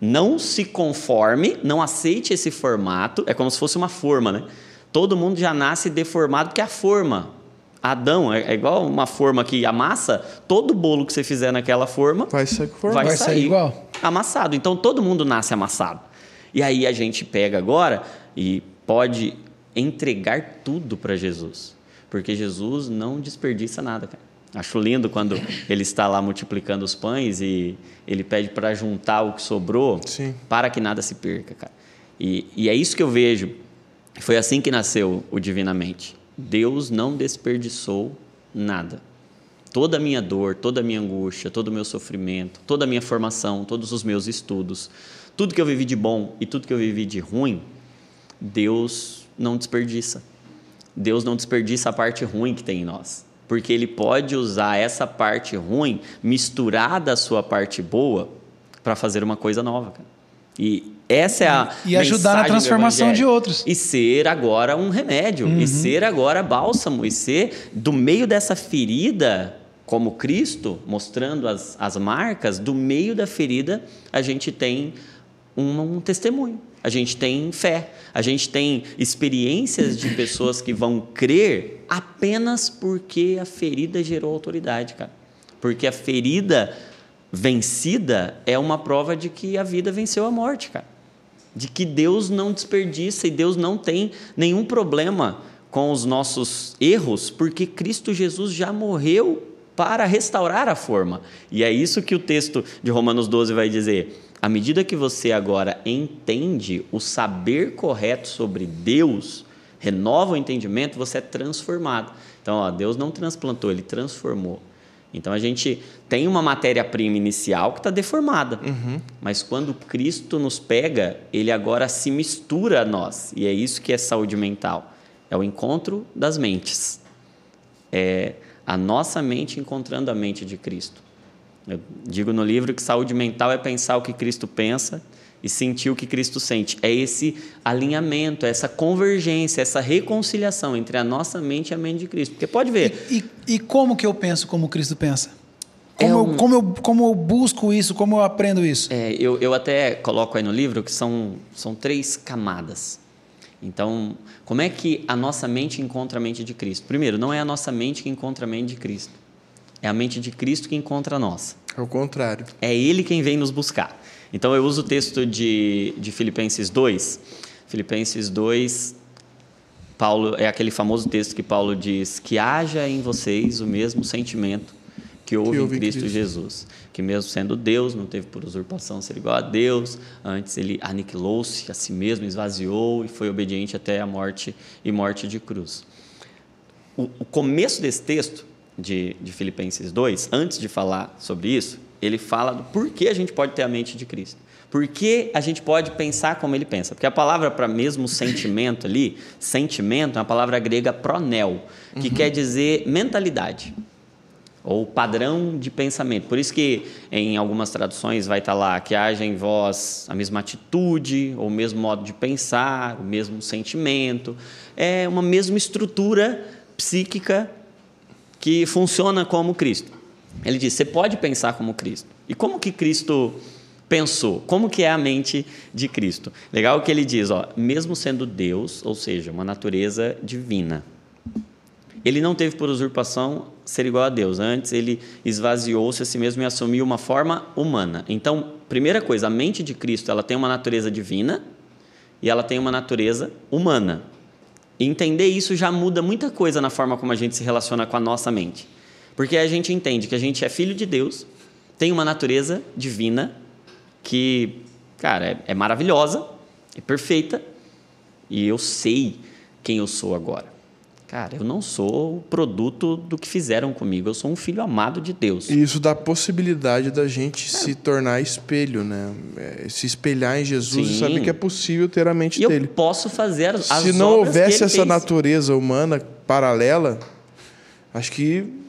Não se conforme, não aceite esse formato, é como se fosse uma forma, né? Todo mundo já nasce deformado porque a forma. Adão é é igual uma forma que amassa, todo bolo que você fizer naquela forma Vai ser forma. vai, Vai sair sair igual. amassado. Então todo mundo nasce amassado. E aí a gente pega agora e pode entregar tudo para Jesus, porque Jesus não desperdiça nada, cara. Acho lindo quando ele está lá multiplicando os pães e ele pede para juntar o que sobrou Sim. para que nada se perca, cara. E, e é isso que eu vejo. Foi assim que nasceu o Divinamente. Deus não desperdiçou nada. Toda a minha dor, toda a minha angústia, todo o meu sofrimento, toda a minha formação, todos os meus estudos, tudo que eu vivi de bom e tudo que eu vivi de ruim, Deus não desperdiça. Deus não desperdiça a parte ruim que tem em nós. Porque Ele pode usar essa parte ruim misturada à sua parte boa para fazer uma coisa nova. Cara. E essa é a. E ajudar na transformação de outros. E ser agora um remédio. E ser agora bálsamo. E ser, do meio dessa ferida, como Cristo, mostrando as, as marcas, do meio da ferida, a gente tem um, um testemunho. A gente tem fé. A gente tem experiências de pessoas que vão crer apenas porque a ferida gerou autoridade, cara. Porque a ferida vencida é uma prova de que a vida venceu a morte, cara. De que Deus não desperdiça e Deus não tem nenhum problema com os nossos erros, porque Cristo Jesus já morreu para restaurar a forma. E é isso que o texto de Romanos 12 vai dizer. À medida que você agora entende o saber correto sobre Deus, renova o entendimento, você é transformado. Então, ó, Deus não transplantou, ele transformou. Então a gente tem uma matéria-prima inicial que está deformada. Mas quando Cristo nos pega, ele agora se mistura a nós. E é isso que é saúde mental. é o encontro das mentes. É a nossa mente encontrando a mente de Cristo. Eu digo no livro que saúde mental é pensar o que Cristo pensa e sentir o que Cristo sente. É esse alinhamento, essa convergência, essa reconciliação entre a nossa mente e a mente de Cristo. Porque pode ver. E, e, e como que eu penso como Cristo pensa? Como, É eu, um- como, eu, como eu busco isso? Como eu aprendo isso? É, eu, eu até coloco aí no livro que são, são três camadas. Então, como é que a nossa mente encontra a mente de Cristo? Primeiro, não é a nossa mente que encontra a mente de Cristo. É a mente de Cristo que encontra a nossa. Ao contrário. É Ele quem vem nos buscar. Então eu uso o texto de, de Filipenses 2. Filipenses 2, Paulo, é aquele famoso texto que Paulo diz: que haja em vocês o mesmo sentimento que houve, houve em em Cristo, Cristo. Jesus. Que mesmo sendo Deus, não teve por usurpação ser igual a Deus, antes ele aniquilou-se a si mesmo, esvaziou e foi obediente até a morte e morte de cruz o, o começo desse texto, de, de Filipenses 2, antes de falar sobre isso, ele fala do porquê a gente pode ter a mente de Cristo. Por que a gente pode pensar como ele pensa? Porque a palavra para mesmo sentimento ali, sentimento, é uma palavra grega pronel, que quer dizer mentalidade ou padrão de pensamento. Por isso que em algumas traduções vai estar lá que haja em vós a mesma atitude, ou o mesmo modo de pensar, o mesmo sentimento, é uma mesma estrutura psíquica que funciona como Cristo. Ele diz: você pode pensar como Cristo. E como que Cristo pensou? Como que é a mente de Cristo? Legal que ele diz, ó, mesmo sendo Deus, ou seja, uma natureza divina, ele não teve por usurpação ser igual a Deus. Antes, ele esvaziou-se a si mesmo e assumiu uma forma humana. Então, primeira coisa, a mente de Cristo ela tem uma natureza divina e ela tem uma natureza humana. Entender isso já muda muita coisa na forma como a gente se relaciona com a nossa mente. Porque a gente entende que a gente é filho de Deus, tem uma natureza divina que, cara, é, é maravilhosa, é perfeita, e eu sei quem eu sou agora. Cara, eu não sou o produto do que fizeram comigo, eu sou um filho amado de Deus. E isso dá a possibilidade da gente se tornar espelho, né? É, Se espelhar em Jesus e Sim. saber que é possível ter a mente E eu dele. posso fazer as, Se não houvesse essa fez. natureza humana paralela, acho que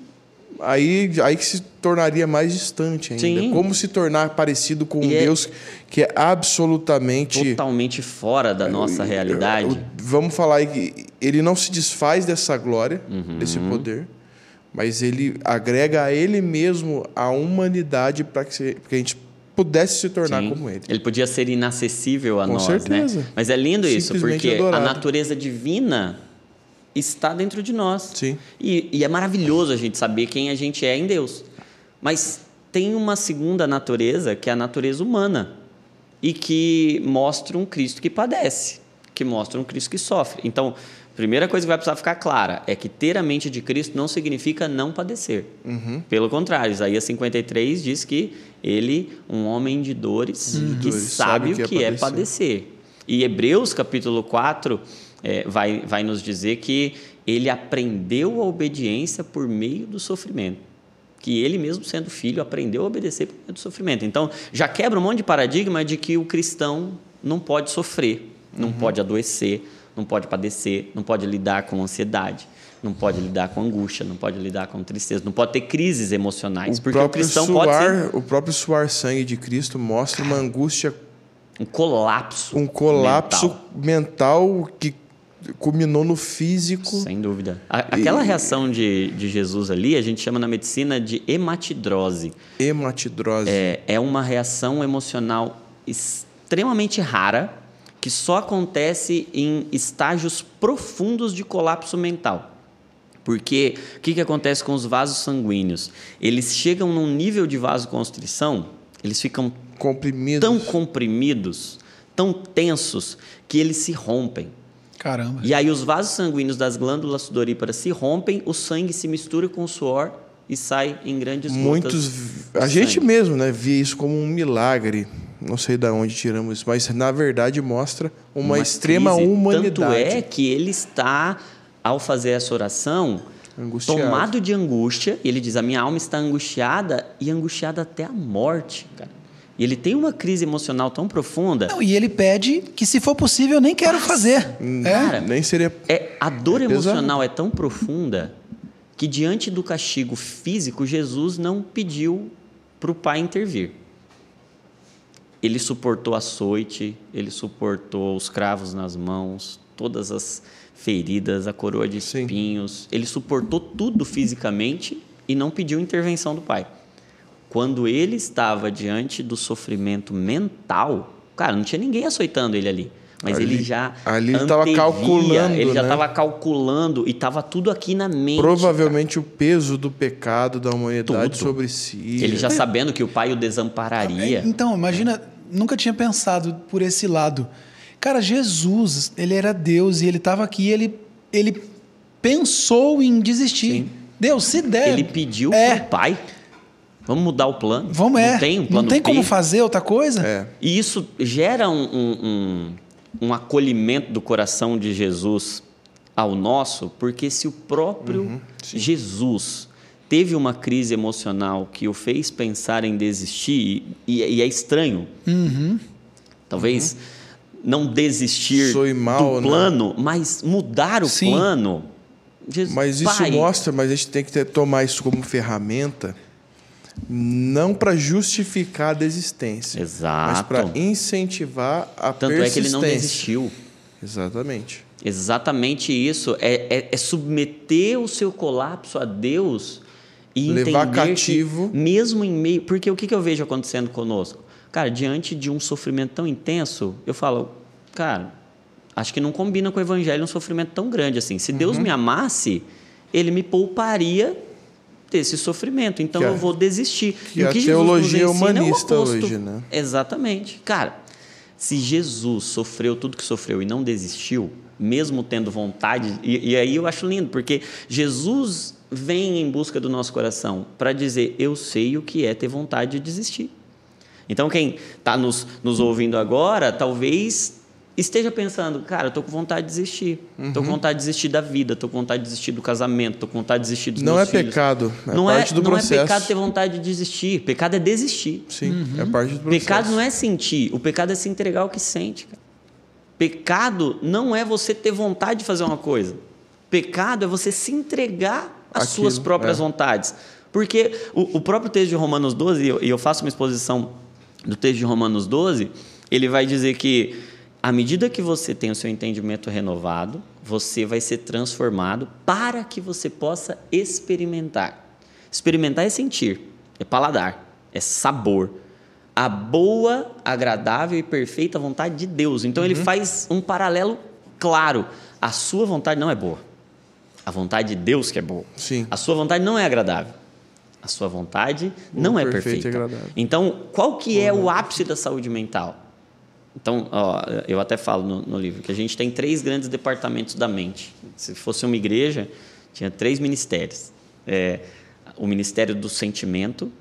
aí, aí que se tornaria mais distante ainda. Sim. Como se tornar parecido com um E é- Deus que é absolutamente totalmente fora da nossa realidade. vamos falar que ele não se desfaz dessa glória, Uhum. desse poder, mas ele agrega a ele mesmo a humanidade para que, se- que a gente pudesse se tornar Sim. como ele. Ele podia ser inacessível a Com nós, certeza. né? Mas é lindo isso, porque adorado. a natureza divina está dentro de nós. Sim. E, e é maravilhoso a gente saber quem a gente é em Deus. Mas tem uma segunda natureza, que é a natureza humana, e que mostra um Cristo que padece, que mostra um Cristo que sofre. Então, a primeira coisa que vai precisar ficar clara é que ter a mente de Cristo não significa não padecer. Uhum. Pelo contrário, Isaías 53 diz que ele, um homem de dores, e que Dores, sabe, o que, é, padecer. E Hebreus capítulo 4 eh, vai, vai nos dizer que ele aprendeu a obediência por meio do sofrimento. Que ele mesmo sendo filho aprendeu a obedecer por meio do sofrimento. Então, já quebra um monte de paradigma de que o cristão não pode sofrer, não Uhum. pode adoecer, não pode padecer, não pode lidar com ansiedade, não pode lidar com angústia, não pode lidar com tristeza, não pode ter crises emocionais. O porque o próprio, cristão pode ser suar, o próprio suar sangue de Cristo mostra uma angústia, um colapso. um colapso mental. mental, que culminou no físico. Sem dúvida. Aquela reação de, de Jesus ali, a gente chama na medicina de hematidrose. Hematidrose. É, é uma reação emocional extremamente rara que só acontece em estágios profundos de colapso mental. Porque o que, que acontece com os vasos sanguíneos? Eles chegam num nível de vasoconstrição, eles ficam comprimidos. tão comprimidos, tão tensos, que eles se rompem. Caramba. E aí os vasos sanguíneos das glândulas sudoríparas se rompem, o sangue se mistura com o suor e sai em grandes Muitos. gotas. A gente sangue. mesmo, né, via isso como um milagre. Não sei de onde tiramos isso, mas na verdade mostra uma, extrema crise. humanidade. Tanto é que ele está, ao fazer essa oração, Angustiado. tomado de angústia. E ele diz: A minha alma está angustiada e angustiada até a morte. Cara. E ele tem uma crise emocional tão profunda. Não, e ele pede que, se for possível, eu nem quero fazer. Hum, É. Cara, Nem seria. É, a dor É pesado. emocional é tão profunda que, diante do castigo físico, Jesus não pediu para o pai intervir. Ele suportou açoite, ele suportou os cravos nas mãos, todas as feridas, a coroa de Sim. espinhos. Ele suportou tudo fisicamente e não pediu intervenção do pai. Quando ele estava diante do sofrimento mental, cara, não tinha ninguém açoitando ele ali. Mas Ali- ele já ali ele tava antevia, calculando, ele já né? estava calculando e estava tudo aqui na mente. Provavelmente o peso do pecado da humanidade Tudo. sobre si. Ele já sabendo que o pai o desampararia. Então, imagina, nunca tinha pensado por esse lado. Cara, Jesus, ele era Deus e ele estava aqui, ele, ele pensou em desistir. Sim. Deus, se der. Ele pediu é, pro pai. Vamos mudar o plano. Vamos, é. Não tem um plano Não tem como fazer outra coisa? É. E isso gera um, um, um, um acolhimento do coração de Jesus ao nosso, porque se o próprio Uhum, Jesus teve uma crise emocional que o fez pensar em desistir, e, e é estranho, Uhum. talvez não desistir mal, do né? plano, mas mudar o Sim. plano. Jesus, Mas isso pai, mostra, mas a gente tem que ter- tomar isso como ferramenta, não para justificar a desistência, mas Exato. para incentivar a Tanto é que ele não persistência. desistiu. Exatamente. Exatamente isso. É, é- é submeter o seu colapso a Deus e Levar entender cativo. que mesmo em meio... Porque o que, que eu vejo acontecendo conosco? Cara, diante de um sofrimento tão intenso, eu falo, cara, acho que não combina com o evangelho um sofrimento tão grande assim. Se Deus Uhum. me amasse, ele me pouparia desse sofrimento. Então Que a- eu vou desistir. que E o a Jesus nos teologia ensina é o humanista oposto. hoje, né? Exatamente. Cara, se Jesus sofreu tudo que sofreu e não desistiu, mesmo tendo vontade, e, e aí eu acho lindo, porque Jesus vem em busca do nosso coração para dizer: Eu sei o que é ter vontade de desistir. Então, quem está nos, nos ouvindo agora, talvez esteja pensando, cara, eu tô com vontade de desistir. Tô com Uhum. vontade de desistir da vida, tô com vontade de desistir do casamento, tô com vontade de desistir dos Não meus é filhos. pecado, é não parte é, do não processo. é pecado ter vontade de desistir. Pecado é desistir. Sim, é parte do processo. Pecado não é sentir, o pecado é se entregar ao que sente. Cara. Pecado não é você ter vontade de fazer uma coisa. Pecado é você se entregar às Aquilo, suas próprias é. vontades. Porque o, o próprio texto de Romanos 12, e eu, e eu faço uma exposição do texto de Romanos 12, ele vai dizer que à medida que você tem o seu entendimento renovado, você vai ser transformado para que você possa experimentar. Experimentar é sentir, é paladar, é sabor. A boa, agradável e perfeita vontade de Deus. Então Uhum. ele faz um paralelo claro. A sua vontade não é boa. A vontade de Deus que é boa. Sim. A sua vontade não é agradável. A sua vontade Boa, não é perfeita perfeita. Então, qual que é o ápice da saúde mental? Então, ó, eu até falo no, no livro que a gente tem três grandes departamentos da mente. Se fosse uma igreja, tinha três ministérios. É, o ministério do sentimento,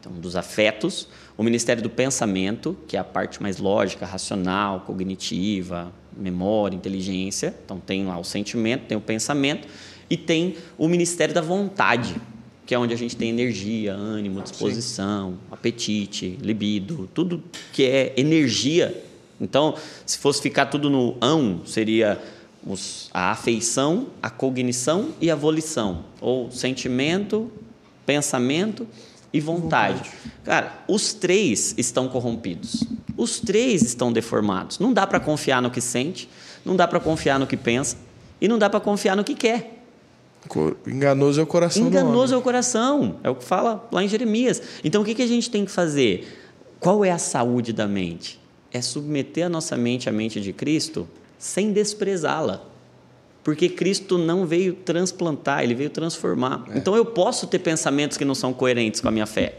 então, dos afetos, o Ministério do Pensamento, que é a parte mais lógica, racional, cognitiva, memória, inteligência. Então, tem lá o sentimento, tem o pensamento, e tem o Ministério da Vontade, que é onde a gente tem energia, ânimo, disposição, apetite, libido, tudo que é energia. Então, se fosse ficar tudo no ão, seria os- a afeição, a cognição e a volição, ou sentimento, pensamento e vontade. Cara, os três estão corrompidos. Os três estão deformados. Não dá para confiar no que sente, não dá para confiar no que pensa e não dá para confiar no que quer. Enganoso é o coração do Enganoso é o coração, é o que fala lá em Jeremias. Então o que, que a gente tem que fazer? Qual é a saúde da mente? É submeter a nossa mente à mente de Cristo sem desprezá-la. Porque Cristo não veio transplantar, ele veio transformar. Então eu posso ter pensamentos que não são coerentes com a minha fé.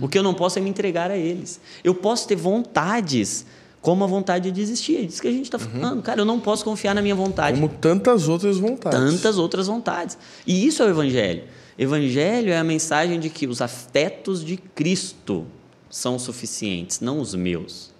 O que eu não posso é me entregar a eles. Eu posso ter vontades, como a vontade de desistir. É disso que a gente está falando. Cara, eu não posso confiar na minha vontade Como tantas outras vontades. tantas outras vontades. E isso é o Evangelho. Evangelho é a mensagem de que os afetos de Cristo são suficientes, não os meus.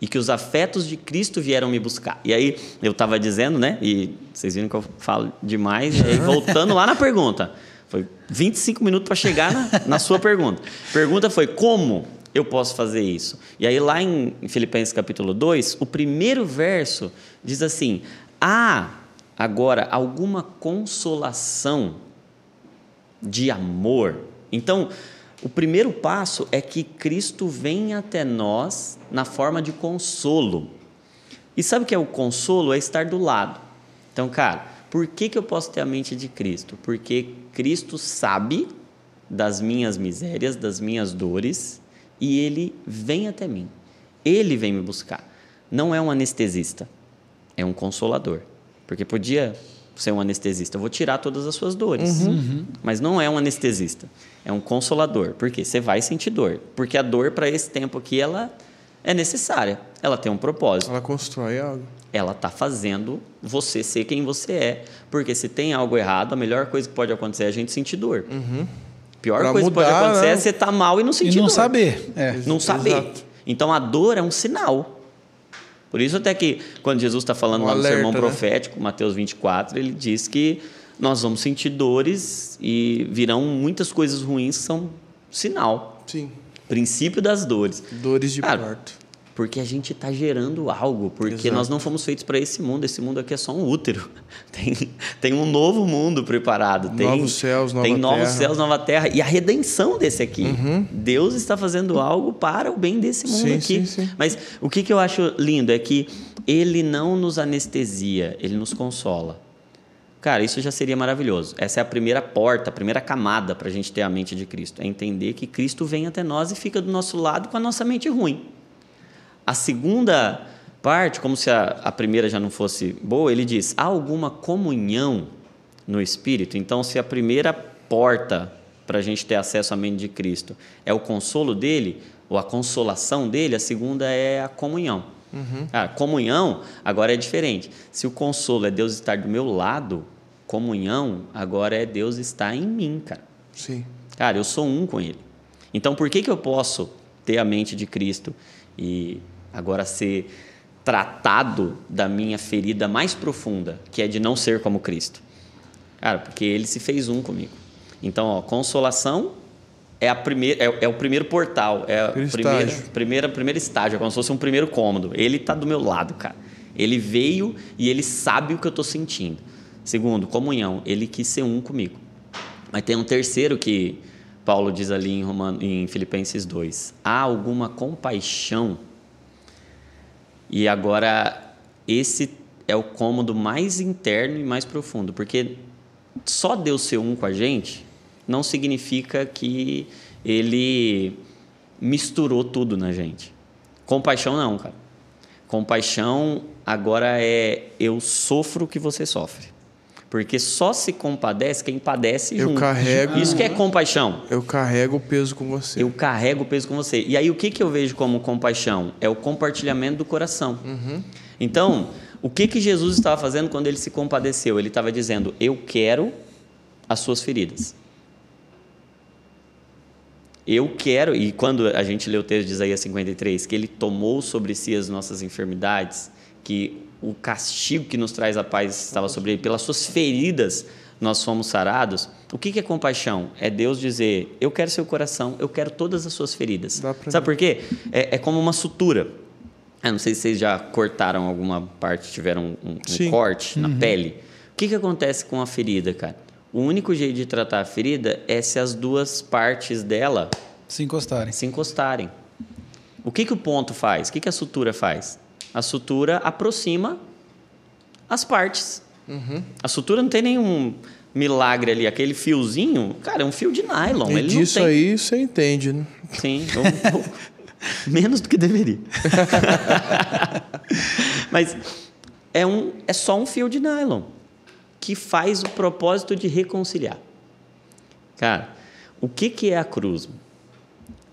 E que os afetos de Cristo vieram me buscar. E aí, eu estava dizendo, né? E vocês viram que eu falo demais. E aí, *laughs* voltando lá na pergunta. Foi 25 minutos para chegar na, na sua pergunta. Pergunta foi: como eu posso fazer isso? E aí, lá em Filipenses capítulo 2, o primeiro verso diz assim: há agora alguma consolação de amor. Então, o primeiro passo é que Cristo vem até nós na forma de consolo. E sabe o que é o consolo? É estar do lado. Então, cara, por que, que eu posso ter a mente de Cristo? Porque Cristo sabe das minhas misérias, das minhas dores, e ele vem até mim. Ele vem me buscar. Não é um anestesista, é um consolador. Porque podia ser um anestesista, eu vou tirar todas as suas dores. Uhum. Mas não é um anestesista, é um consolador. Por quê? Você vai sentir dor. Porque a dor, para esse tempo aqui, ela é necessária. Ela tem um propósito. Ela constrói algo. Ela está fazendo você ser quem você é. Porque se tem algo errado, a melhor coisa que pode acontecer é a gente sentir dor. Uhum. Pior Pra coisa mudar, que pode acontecer né? é você estar mal e não sentir E não dor. saber. É. Não saber. Exato. Então a dor é um sinal. Por isso até que quando Jesus está falando Um lá no alerta, sermão né? profético, Mateus 24, ele diz que nós vamos sentir dores e virão muitas coisas ruins que são sinal. Sim. Princípio das dores. Dores de Cara, parto. Porque a gente está gerando algo, porque Exato. nós não fomos feitos para esse mundo. Esse mundo aqui é só um útero. *laughs* Tem, tem um novo mundo preparado. Tem, Novos céus, nova Tem novos terra. céus, nova terra. E a redenção desse aqui. Deus está fazendo algo para o bem desse mundo Sim, aqui. sim, sim. Mas o que, que eu acho lindo é que ele não nos anestesia, ele nos consola. Cara, isso já seria maravilhoso. Essa é a primeira porta, a primeira camada para a gente ter a mente de Cristo. É entender que Cristo vem até nós e fica do nosso lado com a nossa mente ruim. A segunda parte, como se a, a primeira já não fosse boa, ele diz: há alguma comunhão no Espírito? Então, se a primeira porta para a gente ter acesso à mente de Cristo é o consolo dele, ou a consolação dele, a segunda é a comunhão. A comunhão agora é diferente. Se o consolo é Deus estar do meu lado, comunhão agora é Deus estar em mim, cara. Sim. Cara, eu sou um com Ele. Então, por que, que eu posso ter a mente de Cristo e agora ser tratado da minha ferida mais profunda, que é de não ser como Cristo? Cara, porque Ele se fez um comigo. Então, ó, consolação é, a primeira, é, é o primeiro portal, é o Primeiro primeiro, estágio. primeira, estágio, é como se fosse um primeiro cômodo. Ele está do meu lado, cara. Ele veio e ele sabe o que eu estou sentindo. Segundo, comunhão. Ele quis ser um comigo. Mas tem um terceiro que Paulo diz ali em, Romano, em Filipenses 2. Há alguma compaixão? E agora, esse é o cômodo mais interno e mais profundo, porque só Deus ser um com a gente não significa que ele misturou tudo na gente. Compaixão não, cara. Compaixão agora é eu sofro o que você sofre. Porque só se compadece quem padece Eu junto. carrego- Isso que é compaixão. Eu carrego o peso com você. Eu carrego o peso com você. E aí, o que, que eu vejo como compaixão? É o compartilhamento do coração. Então, o que, que Jesus estava fazendo quando ele se compadeceu? Ele estava dizendo: Eu quero as suas feridas. Eu quero, e quando a gente lê o texto de Isaías 53, que ele tomou sobre si as nossas enfermidades, que o castigo que nos traz a paz estava sobre ele, pelas suas feridas nós fomos sarados. O que é compaixão? É Deus dizer: Eu quero seu coração, eu quero todas as suas feridas. Sabe por quê? É, é como uma sutura. Eu não sei se vocês já cortaram alguma parte, tiveram um, um corte na pele. O que, que acontece com a ferida, cara? O único jeito de tratar a ferida é se as duas partes dela Se encostarem. se encostarem. O que, que o ponto faz? O que, que a sutura faz? A sutura aproxima as partes. A sutura não tem nenhum milagre ali. Aquele fiozinho, cara, é um fio de nylon. E Ele disso tem... aí você entende, né? Sim, um pouco. *laughs* menos do que deveria. *laughs* Mas é, um, é só um fio de nylon que faz o propósito de reconciliar. Cara, o que, que é a cruz?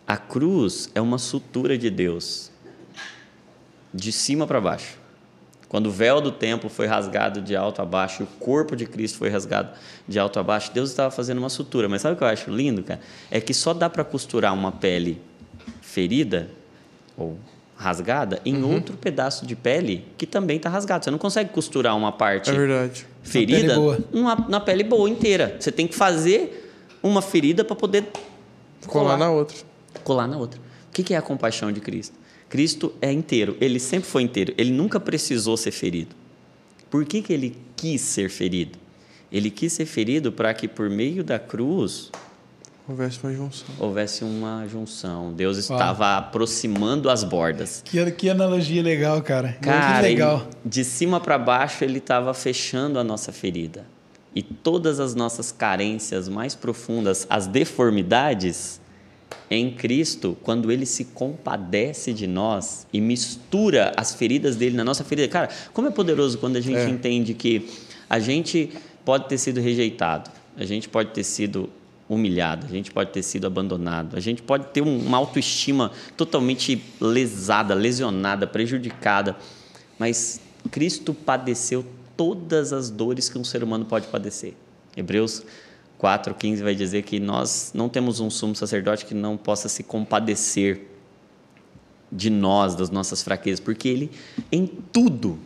A cruz é uma sutura de Deus, de cima para baixo. Quando o véu do templo foi rasgado de alto a baixo, e o corpo de Cristo foi rasgado de alto a baixo, Deus estava fazendo uma sutura. Mas sabe o que eu acho lindo, cara? É que só dá para costurar uma pele ferida ou rasgada em outro pedaço de pele que também está rasgado. Você não consegue costurar uma parte É verdade. ferida pele boa. numa- na pele boa inteira. Você tem que fazer uma ferida para poder Colar na outra. colar na outra. O que é a compaixão de Cristo? Cristo é inteiro, ele sempre foi inteiro, ele nunca precisou ser ferido. Por que, que ele quis ser ferido? Ele quis ser ferido para que por meio da cruz Houvesse uma junção. Houvesse uma junção. Deus estava Uau. aproximando as bordas. Que, que analogia legal, cara. Cara, que legal. Ele, de cima para baixo ele estava fechando a nossa ferida. E todas as nossas carências mais profundas, as deformidades, em Cristo, quando ele se compadece de nós e mistura as feridas dele na nossa ferida. Cara, como é poderoso quando a gente é. entende que a gente pode ter sido rejeitado, a gente pode ter sido humilhado, a gente pode ter sido abandonado, a gente pode ter uma autoestima totalmente lesada, lesionada, prejudicada, mas Cristo padeceu todas as dores que um ser humano pode padecer. Hebreus 4,15 vai dizer que nós não temos um sumo sacerdote que não possa se compadecer de nós, das nossas fraquezas, porque ele em tudo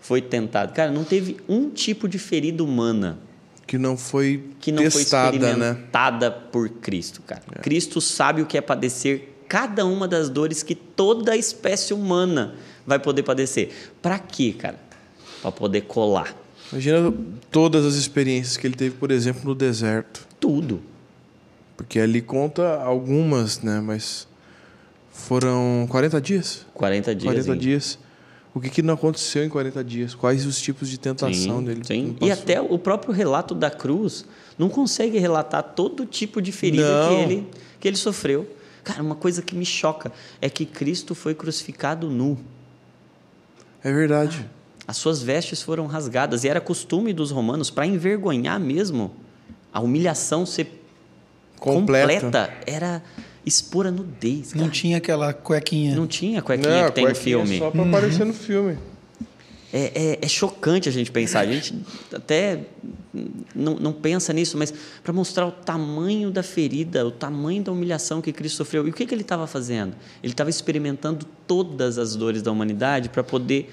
foi tentado. Cara, não teve um tipo de ferida humana que não foi que não testada, foi né? experimentada né? por Cristo, cara. É. Cristo sabe o que é padecer cada uma das dores que toda a espécie humana vai poder padecer. Para quê, cara? Para poder colar. Imagina todas as experiências que ele teve, por exemplo, no deserto. Tudo. Porque ali conta algumas, né? Mas foram 40 dias? 40 dias. 40 dias. O que, que não aconteceu em 40 dias? Quais os tipos de tentação sim, dele? Sim. E até o próprio relato da cruz não consegue relatar todo tipo de ferida que ele, que ele sofreu. Cara, uma coisa que me choca é que Cristo foi crucificado nu. É verdade. Ah, as suas vestes foram rasgadas e era costume dos romanos para envergonhar mesmo a humilhação ser completa, completa era expor a nudez. Cara. Não tinha aquela cuequinha. Não tinha a cuequinha não, que tem no filme. Só para uhum. aparecer no filme. É, é, é, chocante a gente pensar. A gente até não, não pensa nisso, mas para mostrar o tamanho da ferida, o tamanho da humilhação que Cristo sofreu. E o que, que ele estava fazendo? Ele estava experimentando todas as dores da humanidade para poder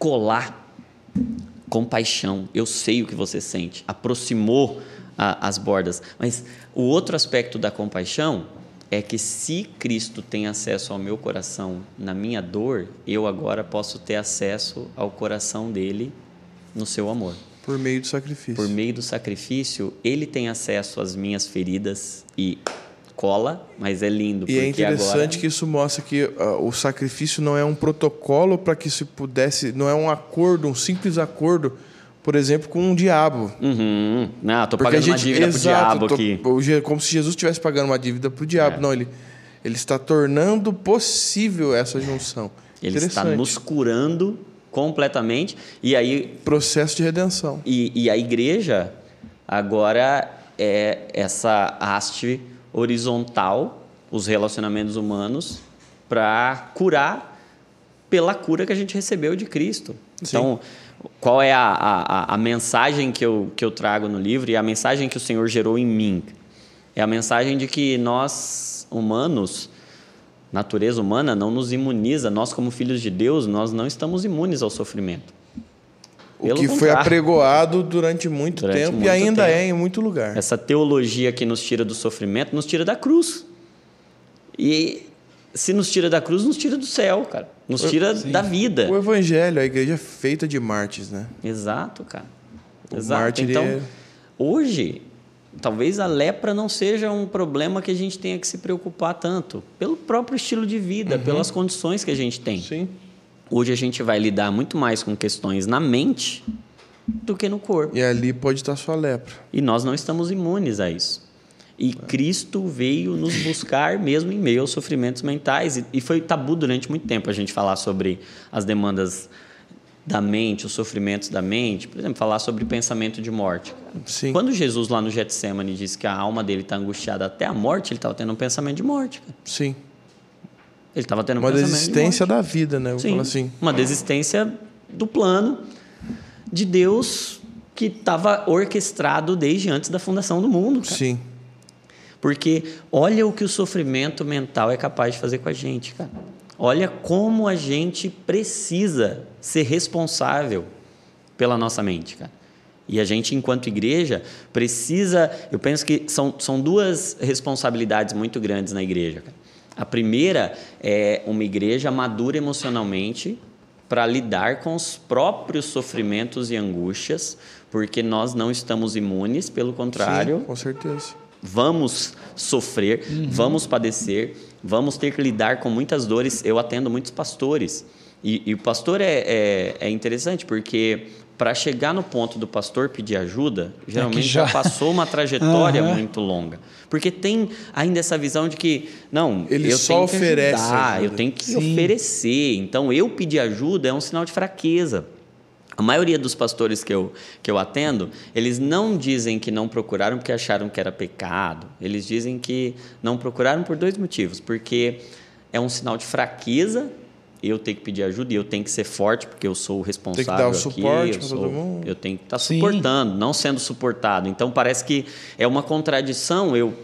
colar compaixão. Eu sei o que você sente. Aproximou a, as bordas. Mas o outro aspecto da compaixão é que se Cristo tem acesso ao meu coração na minha dor, eu agora posso ter acesso ao coração dele no seu amor. Por meio do sacrifício. Por meio do sacrifício, ele tem acesso às minhas feridas e cola, mas é lindo. E é interessante agora... que isso mostra que uh, o sacrifício não é um protocolo para que se pudesse, não é um acordo, um simples acordo por exemplo, com um diabo. Uhum. Não, tô pagando gente, uma dívida exato, pro diabo tô, aqui. Como se Jesus estivesse pagando uma dívida pro diabo. É. Não, ele, ele está tornando possível essa junção. Ele está nos curando completamente. E aí. Processo de redenção. E, e a igreja agora é essa haste horizontal, os relacionamentos humanos, para curar pela cura que a gente recebeu de Cristo. Sim. Então qual é a, a, a mensagem que eu, que eu trago no livro e a mensagem que o Senhor gerou em mim? É a mensagem de que nós, humanos, natureza humana, não nos imuniza. Nós, como filhos de Deus, nós não estamos imunes ao sofrimento. Pelo o que foi apregoado durante muito durante tempo muito e ainda tempo. é em muito lugar. Essa teologia que nos tira do sofrimento nos tira da cruz. E se nos tira da cruz, nos tira do céu, cara. Nos tira Sim. da vida. O evangelho, a igreja é feita de mártires, né? Exato, cara. O Exato. Então, é... hoje, talvez a lepra não seja um problema que a gente tenha que se preocupar tanto, pelo próprio estilo de vida, uhum. pelas condições que a gente tem. Sim. Hoje a gente vai lidar muito mais com questões na mente do que no corpo. E ali pode estar sua lepra. E nós não estamos imunes a isso. E Cristo veio nos buscar mesmo em meio aos sofrimentos mentais. E foi tabu durante muito tempo a gente falar sobre as demandas da mente, os sofrimentos da mente. Por exemplo, falar sobre pensamento de morte. Sim. Quando Jesus lá no Getsemane disse que a alma dele está angustiada até a morte, ele estava tendo um pensamento de morte. Sim. Ele estava tendo um uma desistência de da vida, né? Sim, assim. Uma desistência do plano de Deus que estava orquestrado desde antes da fundação do mundo. Cara. Sim. Porque olha o que o sofrimento mental é capaz de fazer com a gente, cara. Olha como a gente precisa ser responsável pela nossa mente, cara. E a gente, enquanto igreja, precisa. Eu penso que são, são duas responsabilidades muito grandes na igreja. A primeira é uma igreja madura emocionalmente para lidar com os próprios sofrimentos e angústias, porque nós não estamos imunes, pelo contrário. Sim, com certeza. Vamos sofrer, uhum. vamos padecer, vamos ter que lidar com muitas dores. Eu atendo muitos pastores. E, e o pastor é, é, é interessante porque para chegar no ponto do pastor pedir ajuda, é geralmente é já... já... passou uma trajetória *laughs* uhum. muito longa. Porque tem ainda essa visão de que, não, Ele eu só tenho que oferece ajudar, ajuda. eu tenho que Sim. oferecer. Então, eu pedir ajuda é um sinal de fraqueza. A maioria dos pastores que eu, que eu atendo, eles não dizem que não procuraram porque acharam que era pecado. Eles dizem que não procuraram por dois motivos. Porque é um sinal de fraqueza eu tenho que pedir ajuda e eu tenho que ser forte porque eu sou o responsável tem que dar o aqui, suporte eu, sou, todo mundo. eu tenho que estar tá suportando, não sendo suportado. Então parece que é uma contradição eu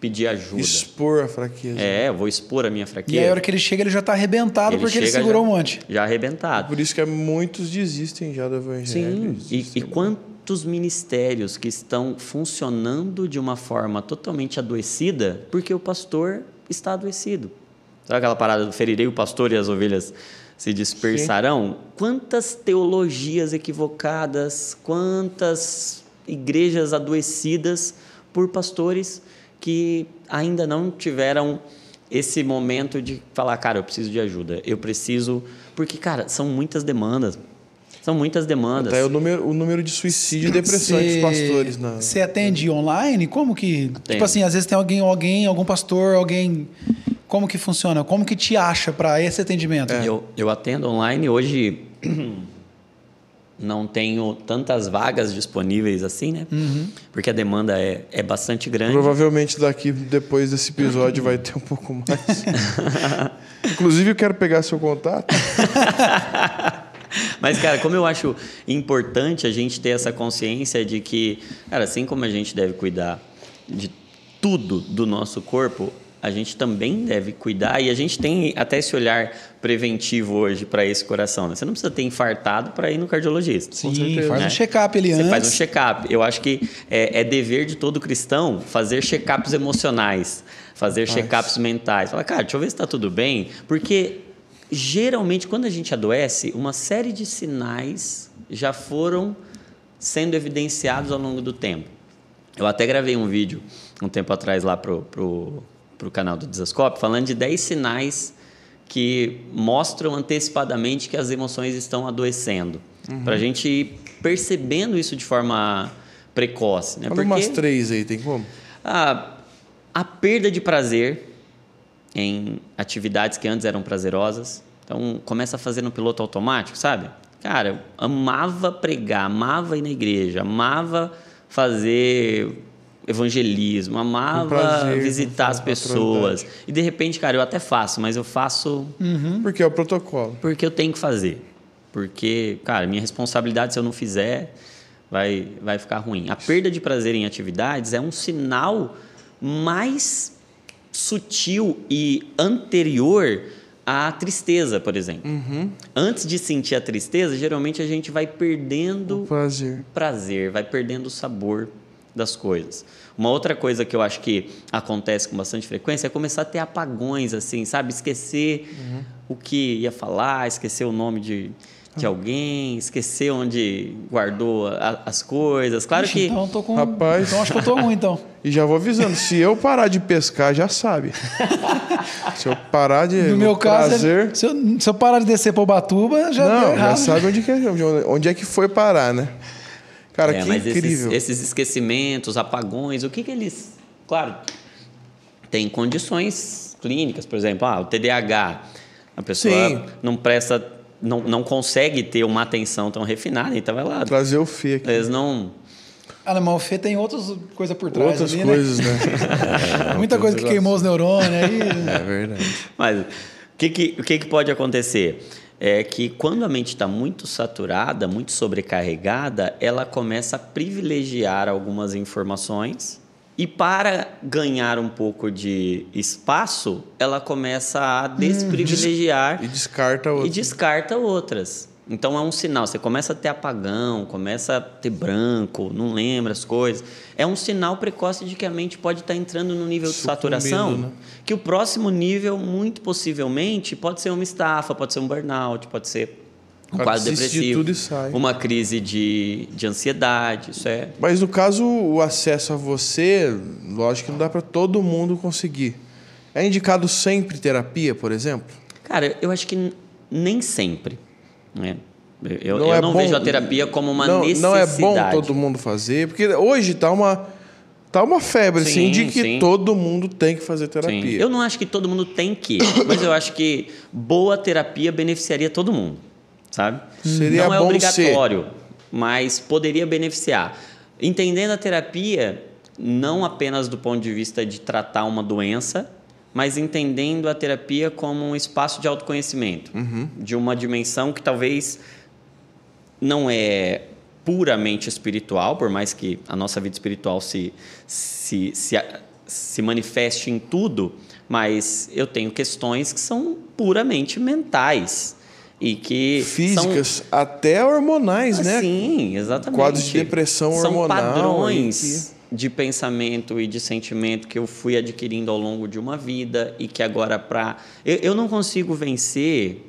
pedir ajuda. Expor a fraqueza. É, eu vou expor a minha fraqueza. E aí, a hora que ele chega, ele já está arrebentado ele porque ele segurou já, um monte. Já arrebentado. É por isso que muitos desistem já do evangelho. Sim, e, e quantos ministérios que estão funcionando de uma forma totalmente adoecida porque o pastor está adoecido. Sabe aquela parada do ferirei o pastor e as ovelhas se dispersarão? Sim. Quantas teologias equivocadas, quantas igrejas adoecidas por pastores que ainda não tiveram esse momento de falar, cara, eu preciso de ajuda, eu preciso. Porque, cara, são muitas demandas. São muitas demandas. Até o número, o número de suicídio e depressão dos pastores. Você atende online? Como que. Atendo. Tipo assim, às vezes tem alguém, alguém, algum pastor, alguém como que funciona? Como que te acha para esse atendimento? É. Eu, eu atendo online. Hoje *clears throat* não tenho tantas vagas disponíveis assim, né? Uhum. Porque a demanda é, é bastante grande. Provavelmente daqui, depois desse episódio, vai ter um pouco mais. *laughs* Inclusive, eu quero pegar seu contato. *laughs* Mas, cara, como eu acho importante a gente ter essa consciência de que, cara, assim como a gente deve cuidar de tudo do nosso corpo, a gente também deve cuidar e a gente tem até esse olhar preventivo hoje para esse coração. Né? Você não precisa ter infartado para ir no cardiologista. Sim, certeza, faz né? um check-up ali Você antes. faz um check-up. Eu acho que é, é, dever de todo cristão fazer check-ups emocionais, fazer check-ups mentais. Fala, cara, deixa eu ver se está tudo bem, porque geralmente quando a gente adoece, uma série de sinais já foram sendo evidenciados ao longo do tempo. Eu até gravei um vídeo um tempo atrás lá pro, pro para o canal do Desascope, falando de 10 sinais que mostram antecipadamente que as emoções estão adoecendo. Uhum. Para a gente ir percebendo isso de forma precoce. Né? Fala Porque, umas três aí, tem como? A, a perda de prazer em atividades que antes eram prazerosas. Então, começa a fazer no piloto automático, sabe? Cara, eu amava pregar, amava ir na igreja, amava fazer evangelismo, amava visitar as pessoas. E de repente, cara, eu até faço, mas eu faço. Uhum. Porque é o protocolo. Porque eu tenho que fazer. Porque, cara, minha responsabilidade, se eu não fizer, vai, vai ficar ruim. A perda de prazer em atividades é um sinal mais sutil e anterior à tristeza, por exemplo. Uhum. Antes de sentir a tristeza, geralmente a gente vai perdendo o prazer. prazer, vai perdendo o sabor das coisas. Uma outra coisa que eu acho que acontece com bastante frequência é começar a ter apagões, assim, sabe? Esquecer uhum. o que ia falar, esquecer o nome de, de alguém, esquecer onde guardou a, as coisas. Claro Ixi, que. Então, tô com... Rapaz. então acho que eu tô ruim, então. *laughs* E já vou avisando, se eu parar de pescar, já sabe. *laughs* se eu parar de. No meu caso, prazer... se, eu, se eu parar de descer para o Batuba, já. Não, já sabe onde, que é, onde é que foi parar, né? Cara, é, que mas incrível. Esses, esses, esquecimentos, apagões, o que, que eles. Claro, tem condições clínicas, por exemplo, ah, o TDAH. A pessoa Sim. não presta. Não, não consegue ter uma atenção tão refinada, então vai lá. Trazer o FE aqui. Eles não. Ah, mas o Fê tem outras coisas por trás. Outras ali, né? coisas, né? né? *laughs* Muita coisa que queimou os neurônios aí. É verdade. Mas o que, que, o que, que pode acontecer? É que quando a mente está muito saturada, muito sobrecarregada, ela começa a privilegiar algumas informações e para ganhar um pouco de espaço, ela começa a hum, desprivilegiar hum, e descarta outras. E descarta outras. Então é um sinal. Você começa a ter apagão, começa a ter branco, não lembra as coisas. É um sinal precoce de que a mente pode estar entrando no nível de Sucumbindo, saturação. né? Que o próximo nível, muito possivelmente, pode ser uma estafa, pode ser um burnout, pode ser um quadro de depressivo, e sai. uma crise de, de ansiedade. Isso é Mas no caso, o acesso a você, lógico que não dá para todo mundo conseguir. É indicado sempre terapia, por exemplo? Cara, eu acho que nem sempre. Né? Eu, Não eu é não bom- vejo a terapia como uma não, necessidade. Não é bom todo mundo fazer, porque hoje tá uma tá uma febre assim Sim, de que sim. todo mundo tem que fazer Sim. terapia. Eu não acho que todo mundo tem que, mas eu acho que boa terapia beneficiaria todo mundo, sabe? Seria não é obrigatório, mas poderia beneficiar. Entendendo a terapia não apenas do ponto de vista de tratar uma doença, mas entendendo a terapia como um espaço de autoconhecimento, Uhum. de uma dimensão que talvez não é puramente espiritual, por mais que a nossa vida espiritual se, se, se, se manifeste em tudo, mas eu tenho questões que são puramente mentais e que Físicas, até hormonais, são, né? Sim, exatamente. Quadros de depressão são hormonal padrões de pensamento e de sentimento que eu fui adquirindo ao longo de uma vida e que agora para eu, eu não consigo vencer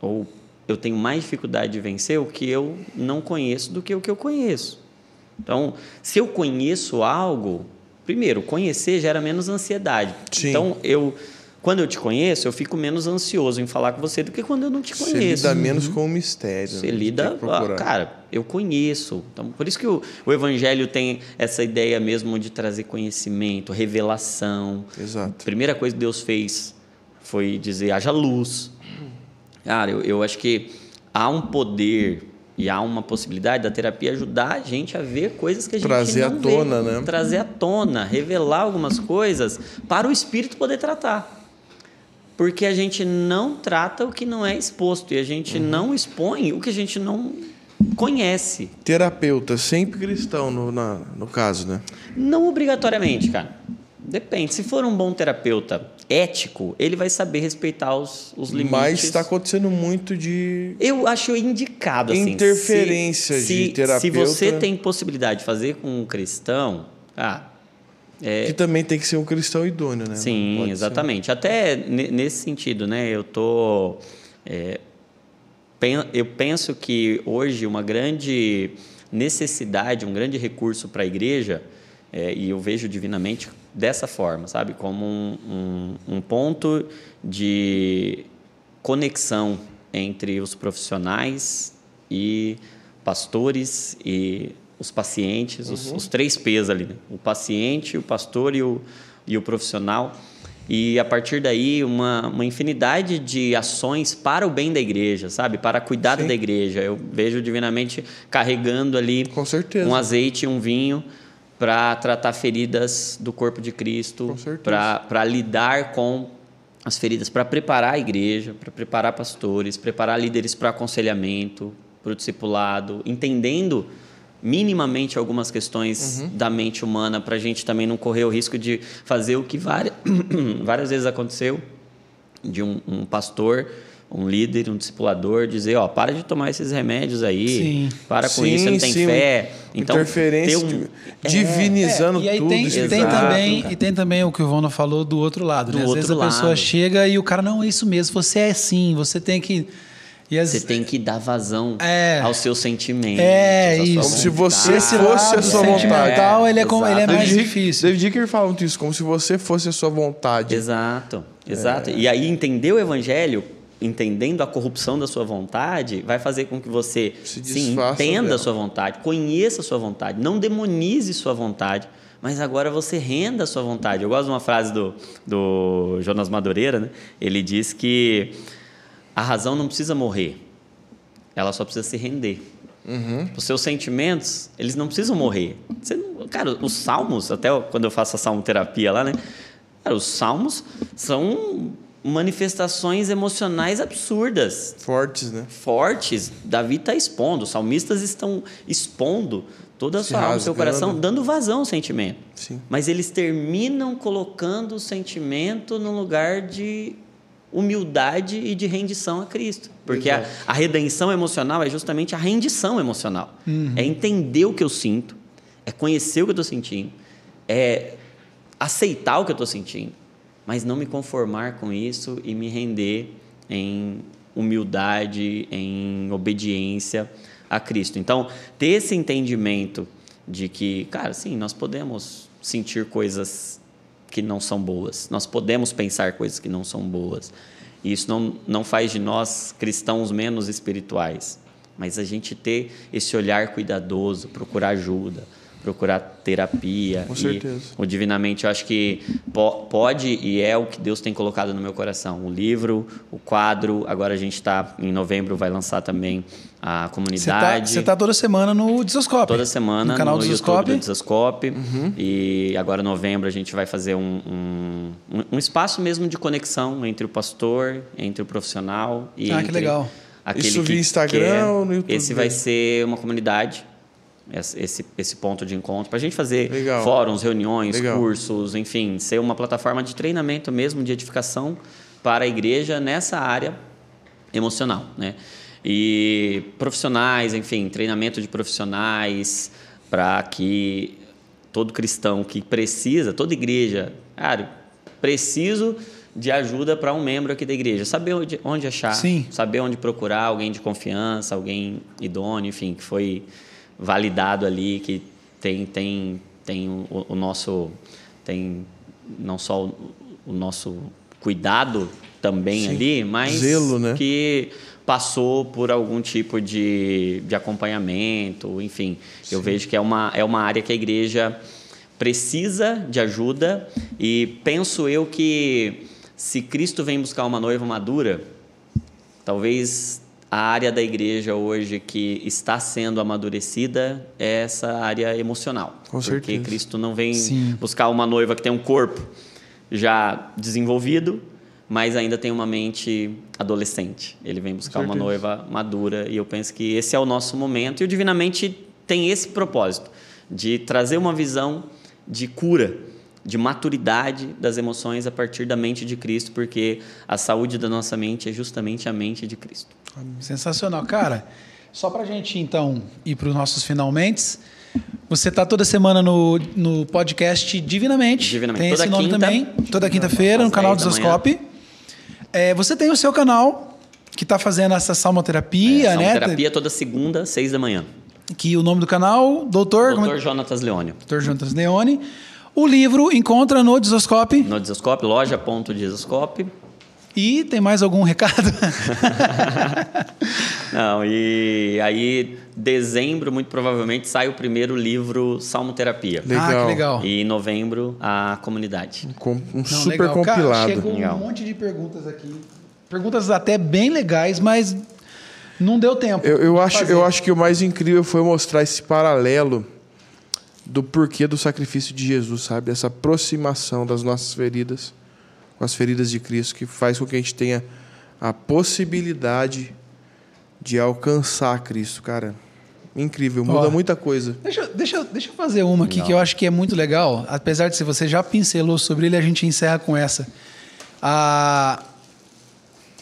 ou eu tenho mais dificuldade de vencer o que eu não conheço do que o que eu conheço. Então, se eu conheço algo, primeiro, conhecer gera menos ansiedade. Sim. Então, eu quando eu te conheço, eu fico menos ansioso em falar com você do que quando eu não te Você conheço. lida menos com o mistério. Você né? lida, ah, cara, eu conheço. Então, por isso que o, o evangelho tem essa ideia mesmo de trazer conhecimento, revelação. Exato. A primeira coisa que Deus fez foi dizer: haja luz. Cara, eu, eu acho que há um poder e há uma possibilidade da terapia ajudar a gente a ver coisas que a gente Trazer não à tona, vê. né? Trazer à tona, revelar algumas coisas para o espírito poder tratar. Porque a gente não trata o que não é exposto e a gente Uhum. não expõe o que a gente não conhece. Terapeuta, sempre cristão no, na- no caso, né? Não obrigatoriamente, cara. Depende. Se for um bom terapeuta ético, ele vai saber respeitar os, os limites. Mas está acontecendo muito de. Eu acho indicado assim. Interferência se, de se- terapeuta. Se você tem possibilidade de fazer com um cristão, ah, Que também tem que ser um cristão idôneo, né? Sim, pode ser- exatamente. Até ne- nesse sentido, né? Eu tô, é, pen- eu penso que hoje uma grande necessidade, um grande recurso para a igreja, é, e eu vejo divinamente dessa forma, sabe, como um, um, um ponto de conexão entre os profissionais e pastores e os pacientes, os, os três P's ali, né? o paciente, o pastor e o, e o profissional. E a partir daí, uma, uma infinidade de ações para o bem da igreja, sabe? Para cuidado Sim. da igreja. Eu vejo divinamente carregando ali um azeite e um vinho para tratar feridas do corpo de Cristo, para lidar com as feridas, para preparar a igreja, para preparar pastores, preparar líderes para aconselhamento, para o discipulado, entendendo minimamente algumas questões Uhum. da mente humana, para a gente também não correr o risco de fazer o que várias, *clears throat* várias vezes aconteceu, de um, um pastor, um líder, um discipulador dizer, ó, para de tomar esses remédios aí, Sim. para com Sim, isso, você não tem sim. fé. Então, Interferência, ter um- divinizando É, e aí tudo. tem, isso e tem também e tem também o que o Vono falou do outro lado, Do né? Às outro vezes a pessoa chega e o cara não é isso mesmo, você é assim, você tem que e as- Você tem que dar vazão É. aos seus sentimentos. É, isso. Como se você fosse a sua vontade. sentimental, ele é, como, ele é mais David, difícil. David Dicker fala muito isso, como se você fosse a sua vontade. Exato, exato. E aí entender o evangelho, entendendo a corrupção da sua vontade, vai fazer com que você Se sim, entenda dela. a sua vontade, conheça a sua vontade, não demonize sua vontade, mas agora você renda a sua vontade. Eu gosto de uma frase do, do Jonas Madureira, né? Ele diz que a razão não precisa morrer, ela só precisa se render. Os seus sentimentos, eles não precisam morrer. Não- cara, os salmos, até quando eu faço a salmoterapia lá, né? Cara, os salmos são manifestações emocionais absurdas, Fortes, né? fortes. Davi está expondo, os salmistas estão expondo toda a sua alma, seu coração, dando vazão ao sentimento. Sim. Mas eles terminam colocando o sentimento no lugar de humildade e de rendição a Cristo. Porque a, a, redenção emocional é justamente a rendição emocional. Uhum. É entender o que eu sinto, é conhecer o que eu estou sentindo, é aceitar o que eu estou sentindo, mas não me conformar com isso e me render em humildade, em obediência a Cristo. Então, ter esse entendimento de que, cara, sim, nós podemos sentir coisas que não são boas, nós podemos pensar coisas que não são boas. E isso não, não faz de nós cristãos menos espirituais, mas a gente ter esse olhar cuidadoso, procurar ajuda, procurar terapia. Com certeza. o Divinamente, eu acho que pode e é o que Deus tem colocado no meu coração. O livro, o quadro, agora a gente está, em novembro, vai lançar também a comunidade. Você está tá toda semana no Desascope. Toda semana no, canal no do YouTube do Desascope. Uhum. E agora, em novembro, a gente vai fazer um, um, um, espaço mesmo de conexão entre o pastor, entre o profissional e ah, que legal. aquele Isso via Instagram quer. ou no YouTube? Esse vai ser uma comunidade esse, esse ponto de encontro, para a gente fazer Legal. fóruns, reuniões, Legal. cursos, enfim, ser uma plataforma de treinamento mesmo, de edificação para a igreja nessa área emocional, né? E profissionais, enfim, treinamento de profissionais para que todo cristão que precisa, toda igreja, cara, preciso de ajuda para um membro aqui da igreja, saber onde, onde achar, Sim. saber onde procurar alguém de confiança, alguém idôneo, enfim, que foi validado ali, que tem, tem, tem o, o nosso. tem não só o, o nosso cuidado também Sim. ali, mas Zelo, né? que passou por algum tipo de, de acompanhamento, enfim. Eu vejo que é uma, é uma área que a igreja precisa de ajuda e penso eu que se Cristo vem buscar uma noiva madura, talvez a área da igreja hoje que está sendo amadurecida é essa área emocional. Com porque certeza. Cristo não vem Sim. buscar uma noiva que tem um corpo já desenvolvido, mas ainda tem uma mente adolescente. Ele vem buscar uma noiva madura e eu penso que esse é o nosso momento e o Divinamente tem esse propósito de trazer uma visão de cura, de maturidade das emoções a partir da mente de Cristo, porque a saúde da nossa mente é justamente a mente de Cristo. Sensacional. Cara, só pra gente então ir para os nossos finalmente. Você tá toda semana no, no podcast Divinamente. Divinamente. Tem Toda esse nome quinta. também. Toda quinta-feira, no canal do 10 da manhã. Zascope. É, você tem o seu canal, que tá fazendo essa salmoterapia, É, né? terapia toda segunda, seis da manhã. Que o nome do canal, Doutor, como é-. Jonatas Leônio. Dr. Jonas Leone. O livro encontra no Desoscope. No Desascope, loja.desascope. E tem mais algum recado? *laughs* Não, e aí, dezembro, muito provavelmente, sai o primeiro livro Salmoterapia. Legal. Ah, que legal. E em novembro, a comunidade. Com- um Não, super legal. Cara, compilado. chegou Legal. um monte de perguntas aqui. Perguntas até bem legais, mas não deu tempo. Eu, eu, acho, fazer. eu acho que o mais incrível foi mostrar esse paralelo do porquê do sacrifício de Jesus, sabe? Essa aproximação das nossas feridas com as feridas de Cristo, que faz com que a gente tenha a possibilidade de alcançar Cristo, cara. Incrível, muda Ó. muita coisa. Deixa, deixa, deixa eu fazer uma aqui Não. que eu acho que é muito legal. Apesar de se você já pincelou sobre ele, a gente encerra com essa. A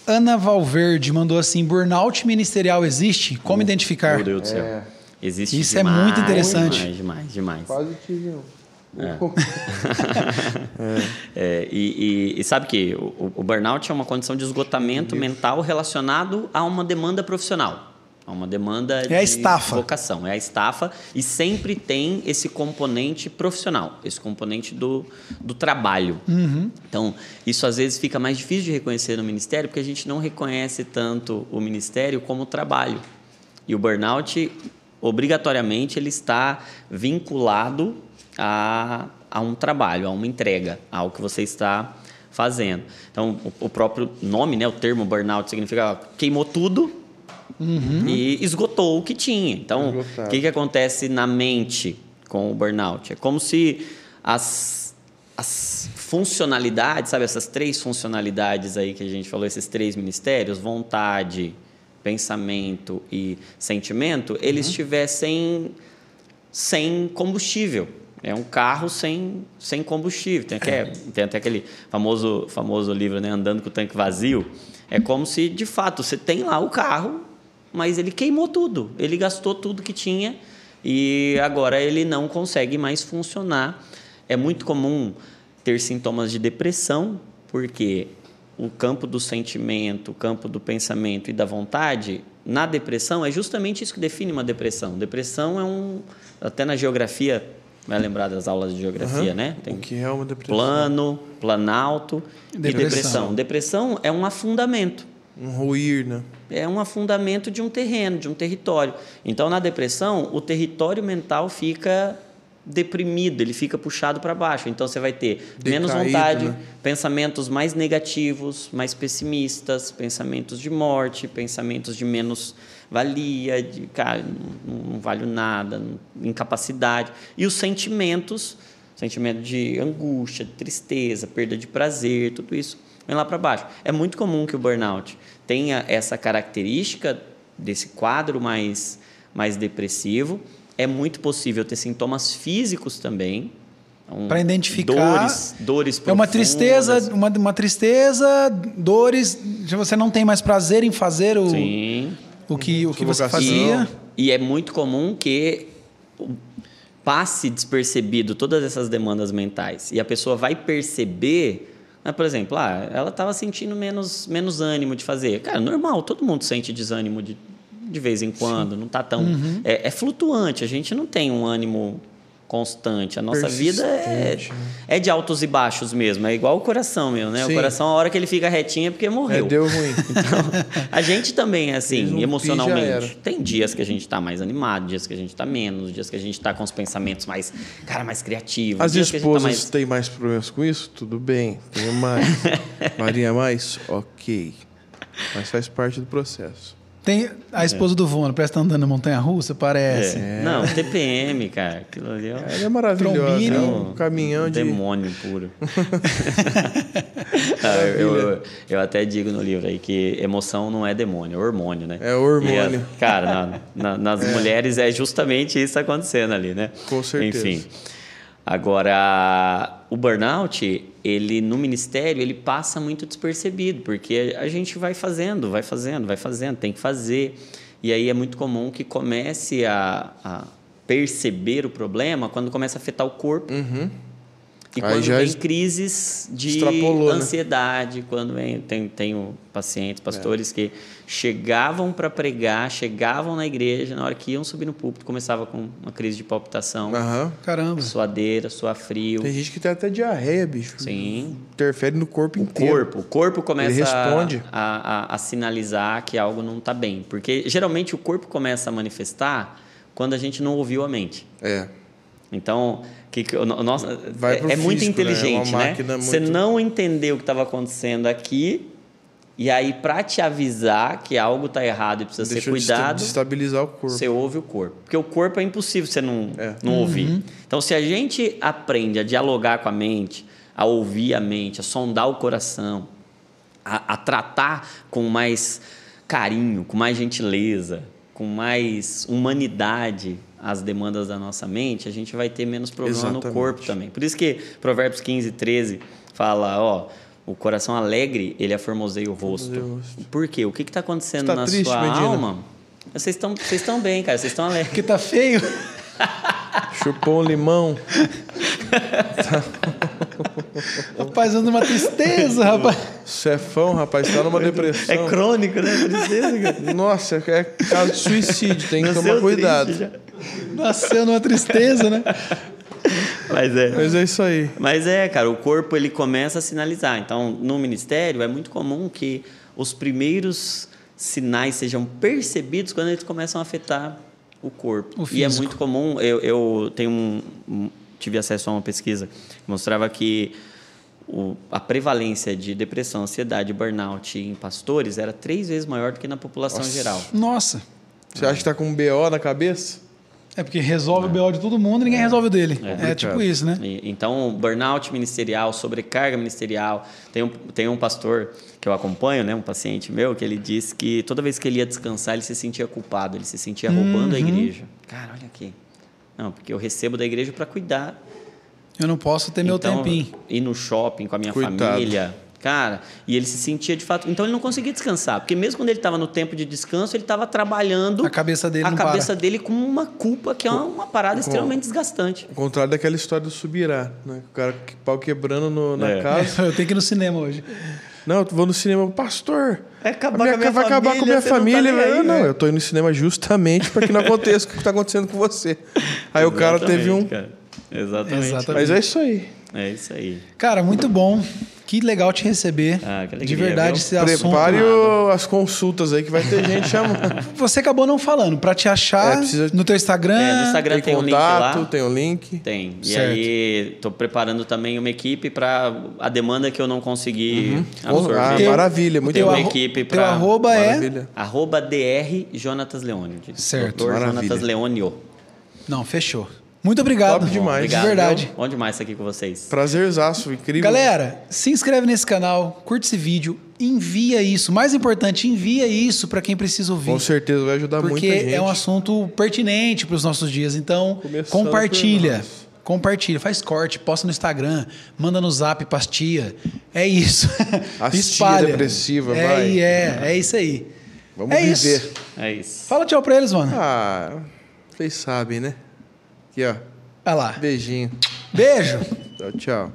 Ana Valverde mandou assim: burnout ministerial existe? Como identificar? Meu Deus do céu. Existe Isso é demais, muito interessante. Demais, demais, demais. Quase tive um. É, *laughs* e, e- e sabe que o, o burnout é uma condição de esgotamento mental relacionado a uma demanda profissional. A uma demanda É a de estafa. vocação. É a estafa e sempre tem esse componente profissional, esse componente do, do trabalho. Uhum. Então, isso às vezes fica mais difícil de reconhecer no ministério porque a gente não reconhece tanto o ministério como o trabalho. E o burnout, obrigatoriamente, ele está vinculado a, a um trabalho, a uma entrega, ao que você está fazendo. Então, o, o próprio nome, né, o termo burnout, significa ó, queimou tudo e esgotou o que tinha. Então, o que, que acontece na mente com o burnout? É como se as, as funcionalidades, sabe, essas três funcionalidades aí que a gente falou, esses três ministérios, vontade, pensamento e sentimento, eles estivessem sem combustível. É um carro sem, sem combustível. Tem, até, tem até aquele famoso, famoso livro, né? Andando com o tanque vazio. É como se, de fato, você tem lá o carro, mas ele queimou tudo. Ele gastou tudo que tinha e agora ele não consegue mais funcionar. É muito comum ter sintomas de depressão, porque o campo do sentimento, o campo do pensamento e da vontade, na depressão, é justamente isso que define uma depressão. Depressão é um. Até na geografia, vai lembrar das aulas de geografia, Uhum. né? Tem O que é uma depressão? plano, planalto Depressão. e depressão. Depressão é um afundamento. Um ruir, né? É um afundamento de um terreno, de um território. Então, na depressão, o território mental fica deprimido, ele fica puxado para baixo. Então, você vai ter menos Decaído, vontade, né? pensamentos mais negativos, mais pessimistas, pensamentos de morte, pensamentos de menos valia, de cara, não, não valho nada, incapacidade. E os sentimentos, sentimento de angústia, de tristeza, perda de prazer, tudo isso vem lá para baixo. É muito comum que o burnout tenha essa característica desse quadro mais, mais depressivo. É muito possível ter sintomas físicos também. Então, Pra identificar- Dores, dores É uma tristeza, uma, uma tristeza, dores, você não tem mais prazer em fazer o, Sim. o que, o que você fazia. E é muito comum que passe despercebido todas essas demandas mentais. E a pessoa vai perceber, né, por exemplo, ah, ela estava sentindo menos, menos ânimo de fazer. Cara, normal, todo mundo sente desânimo de, de vez em quando, não está tão. Uhum. É, é flutuante, a gente não tem um ânimo constante. A nossa vida é, é de altos e baixos mesmo. É igual o coração meu, né? Sim. O coração, a hora que ele fica retinho é porque morreu. É, deu ruim. *laughs* Então, a gente também é assim, emocionalmente. Tem dias que a gente está mais animado, dias que a gente está menos, dias que a gente está com os pensamentos mais, cara, mais criativos. As tá esposas mais... têm mais problemas com isso? Tudo bem, tenho mais. *laughs* Maria mais? Ok. Mas faz parte do processo. Tem a esposa do Vono, parece que tá andando na montanha russa, parece. É. Não, TPM, cara. Aquilo ali é um Ela é maravilhosa, Trombino. é um caminhão de. demônio puro. *laughs* Ah, eu, eu- eu até digo no livro aí que emoção não é demônio, é hormônio, né? É hormônio. E a- cara, na- na- nas mulheres é justamente isso acontecendo ali, né? Com certeza. Enfim. Agora, o burnout, ele no ministério, ele passa muito despercebido, porque a gente vai fazendo, vai fazendo, vai fazendo, tem que fazer. E aí é muito comum que comece a, a perceber o problema quando começa a afetar o corpo. Uhum. E Aí quando já vem es- crises de né? ansiedade, quando vem, tem, tenho pacientes, pastores É. que chegavam para pregar, chegavam na igreja, na hora que iam subir no púlpito, começava com uma crise de palpitação, Aham. Caramba. suadeira, suar frio. Tem gente que tem até diarreia, bicho. Sim. Interfere no corpo O inteiro. corpo, o corpo começa Ele responde. A, a, a sinalizar que algo não está bem. Porque geralmente o corpo começa a manifestar quando a gente não ouviu a mente. É. Então, que, que- o nosso, é, é muito físico, né? É inteligente, uma né? máquina Você muito- não entendeu o que estava acontecendo aqui, e aí, para te avisar que algo está errado e precisa Deixa ser cuidado, destabilizar o corpo. você ouve o corpo. Porque o corpo é impossível você não, É. não ouvir. Então, se a gente aprende a dialogar com a mente, a ouvir a mente, a sondar o coração, a, a tratar com mais carinho, com mais gentileza, com mais humanidade as demandas da nossa mente, a gente vai ter menos problema no Exatamente. corpo também. Por isso que Provérbios 15, 13 fala, ó, o coração alegre, ele aformoseia o rosto. Rosto. Por quê? O que está acontecendo tá na triste, sua Medina? alma? Vocês estão vocês estão bem, cara. Vocês estão alegres. Porque tá feio. *laughs* Chupou um limão. *laughs* Rapaz, anda uma tristeza, rapaz. Cefão, rapaz, tá numa depressão. É crônico, né? Tristeza, cara. Nossa, é caso de suicídio, tem que Nasceu tomar cuidado. Nasceu numa tristeza, né? Mas é. Mas é isso aí. Mas é, cara, o corpo ele começa a sinalizar. Então, no ministério é muito comum que os primeiros sinais sejam percebidos quando eles começam a afetar o corpo. O e é muito comum. Eu, eu tenho um- tive acesso a uma pesquisa que mostrava que o- a prevalência de depressão, ansiedade e burnout em pastores era três vezes maior do que na população Nossa. geral. Nossa. Você acha que tá com um BO na cabeça? É porque resolve o BO de todo mundo e ninguém resolve o dele. É, complicado. tipo isso, né? E- Então, burnout ministerial, sobrecarga ministerial. Tem um, tem um pastor que eu acompanho, né, um paciente meu, que ele disse que toda vez que ele ia descansar, ele se sentia culpado, ele se sentia roubando a igreja. Cara, olha aqui. Não, porque eu recebo da igreja para cuidar Eu não posso ter meu Então, tempinho. Ir no shopping com a minha Coitado. família. Cara, e ele se sentia de fato. Então ele não conseguia descansar. Porque mesmo quando ele estava no tempo de descanso, ele estava trabalhando. A cabeça dele A não cabeça para. dele com uma culpa que é uma, uma parada extremamente desgastante. Ao contrário daquela história do Subirá, né? O cara que pau quebrando no- na É. casa. *laughs* Eu tenho que ir no cinema hoje. Não, eu vou no cinema, pastor. Vai acabar minha- com a minha vai acabar com a minha família, não tá família. aí, eu, não, né? eu tô indo no cinema justamente para que não aconteça o que está acontecendo com você. Aí o cara teve um. Cara. Exatamente. Exatamente. Mas é isso aí. É isso aí. Cara, muito bom. Que legal te receber. Ah, que alegria, de verdade, viu? esse assunto. Prepare o- as consultas aí que vai ter gente chamando. *laughs* Você acabou não falando. Pra te achar É, precisa- no teu Instagram. É, no Instagram tem tem, um link contato, lá. tem um link. Tem. E Certo. aí, tô preparando também uma equipe para a demanda que eu não consegui absorver. Ah, Teu- maravilha, muito Tem uma arro- equipe Teu pra- arroba é. Arroba DR Jonatas Leônio. de Certo. Dr. Maravilha. Jonatas Leônio. Não, fechou. Muito obrigado. Top demais. De Obrigado, verdade. viu? Bom demais estar aqui com vocês. Prazerzaço, incrível. Galera, se inscreve nesse canal, curte esse vídeo, envia isso. Mais importante, envia isso para quem precisa ouvir. Com certeza vai ajudar muita porque gente. é um assunto pertinente para os nossos dias. Então, Começando compartilha. Compartilha, faz corte, posta no Instagram, manda no zap pras tia. É isso. *laughs* Tia Espalha. depressiva, é, vai. É, é isso aí. Vamos é viver. isso. É isso. Fala tchau pra eles, mano. Ah, vocês sabem, né? Aqui, ó. Vai lá. Beijinho. Beijo. Tchau, tchau.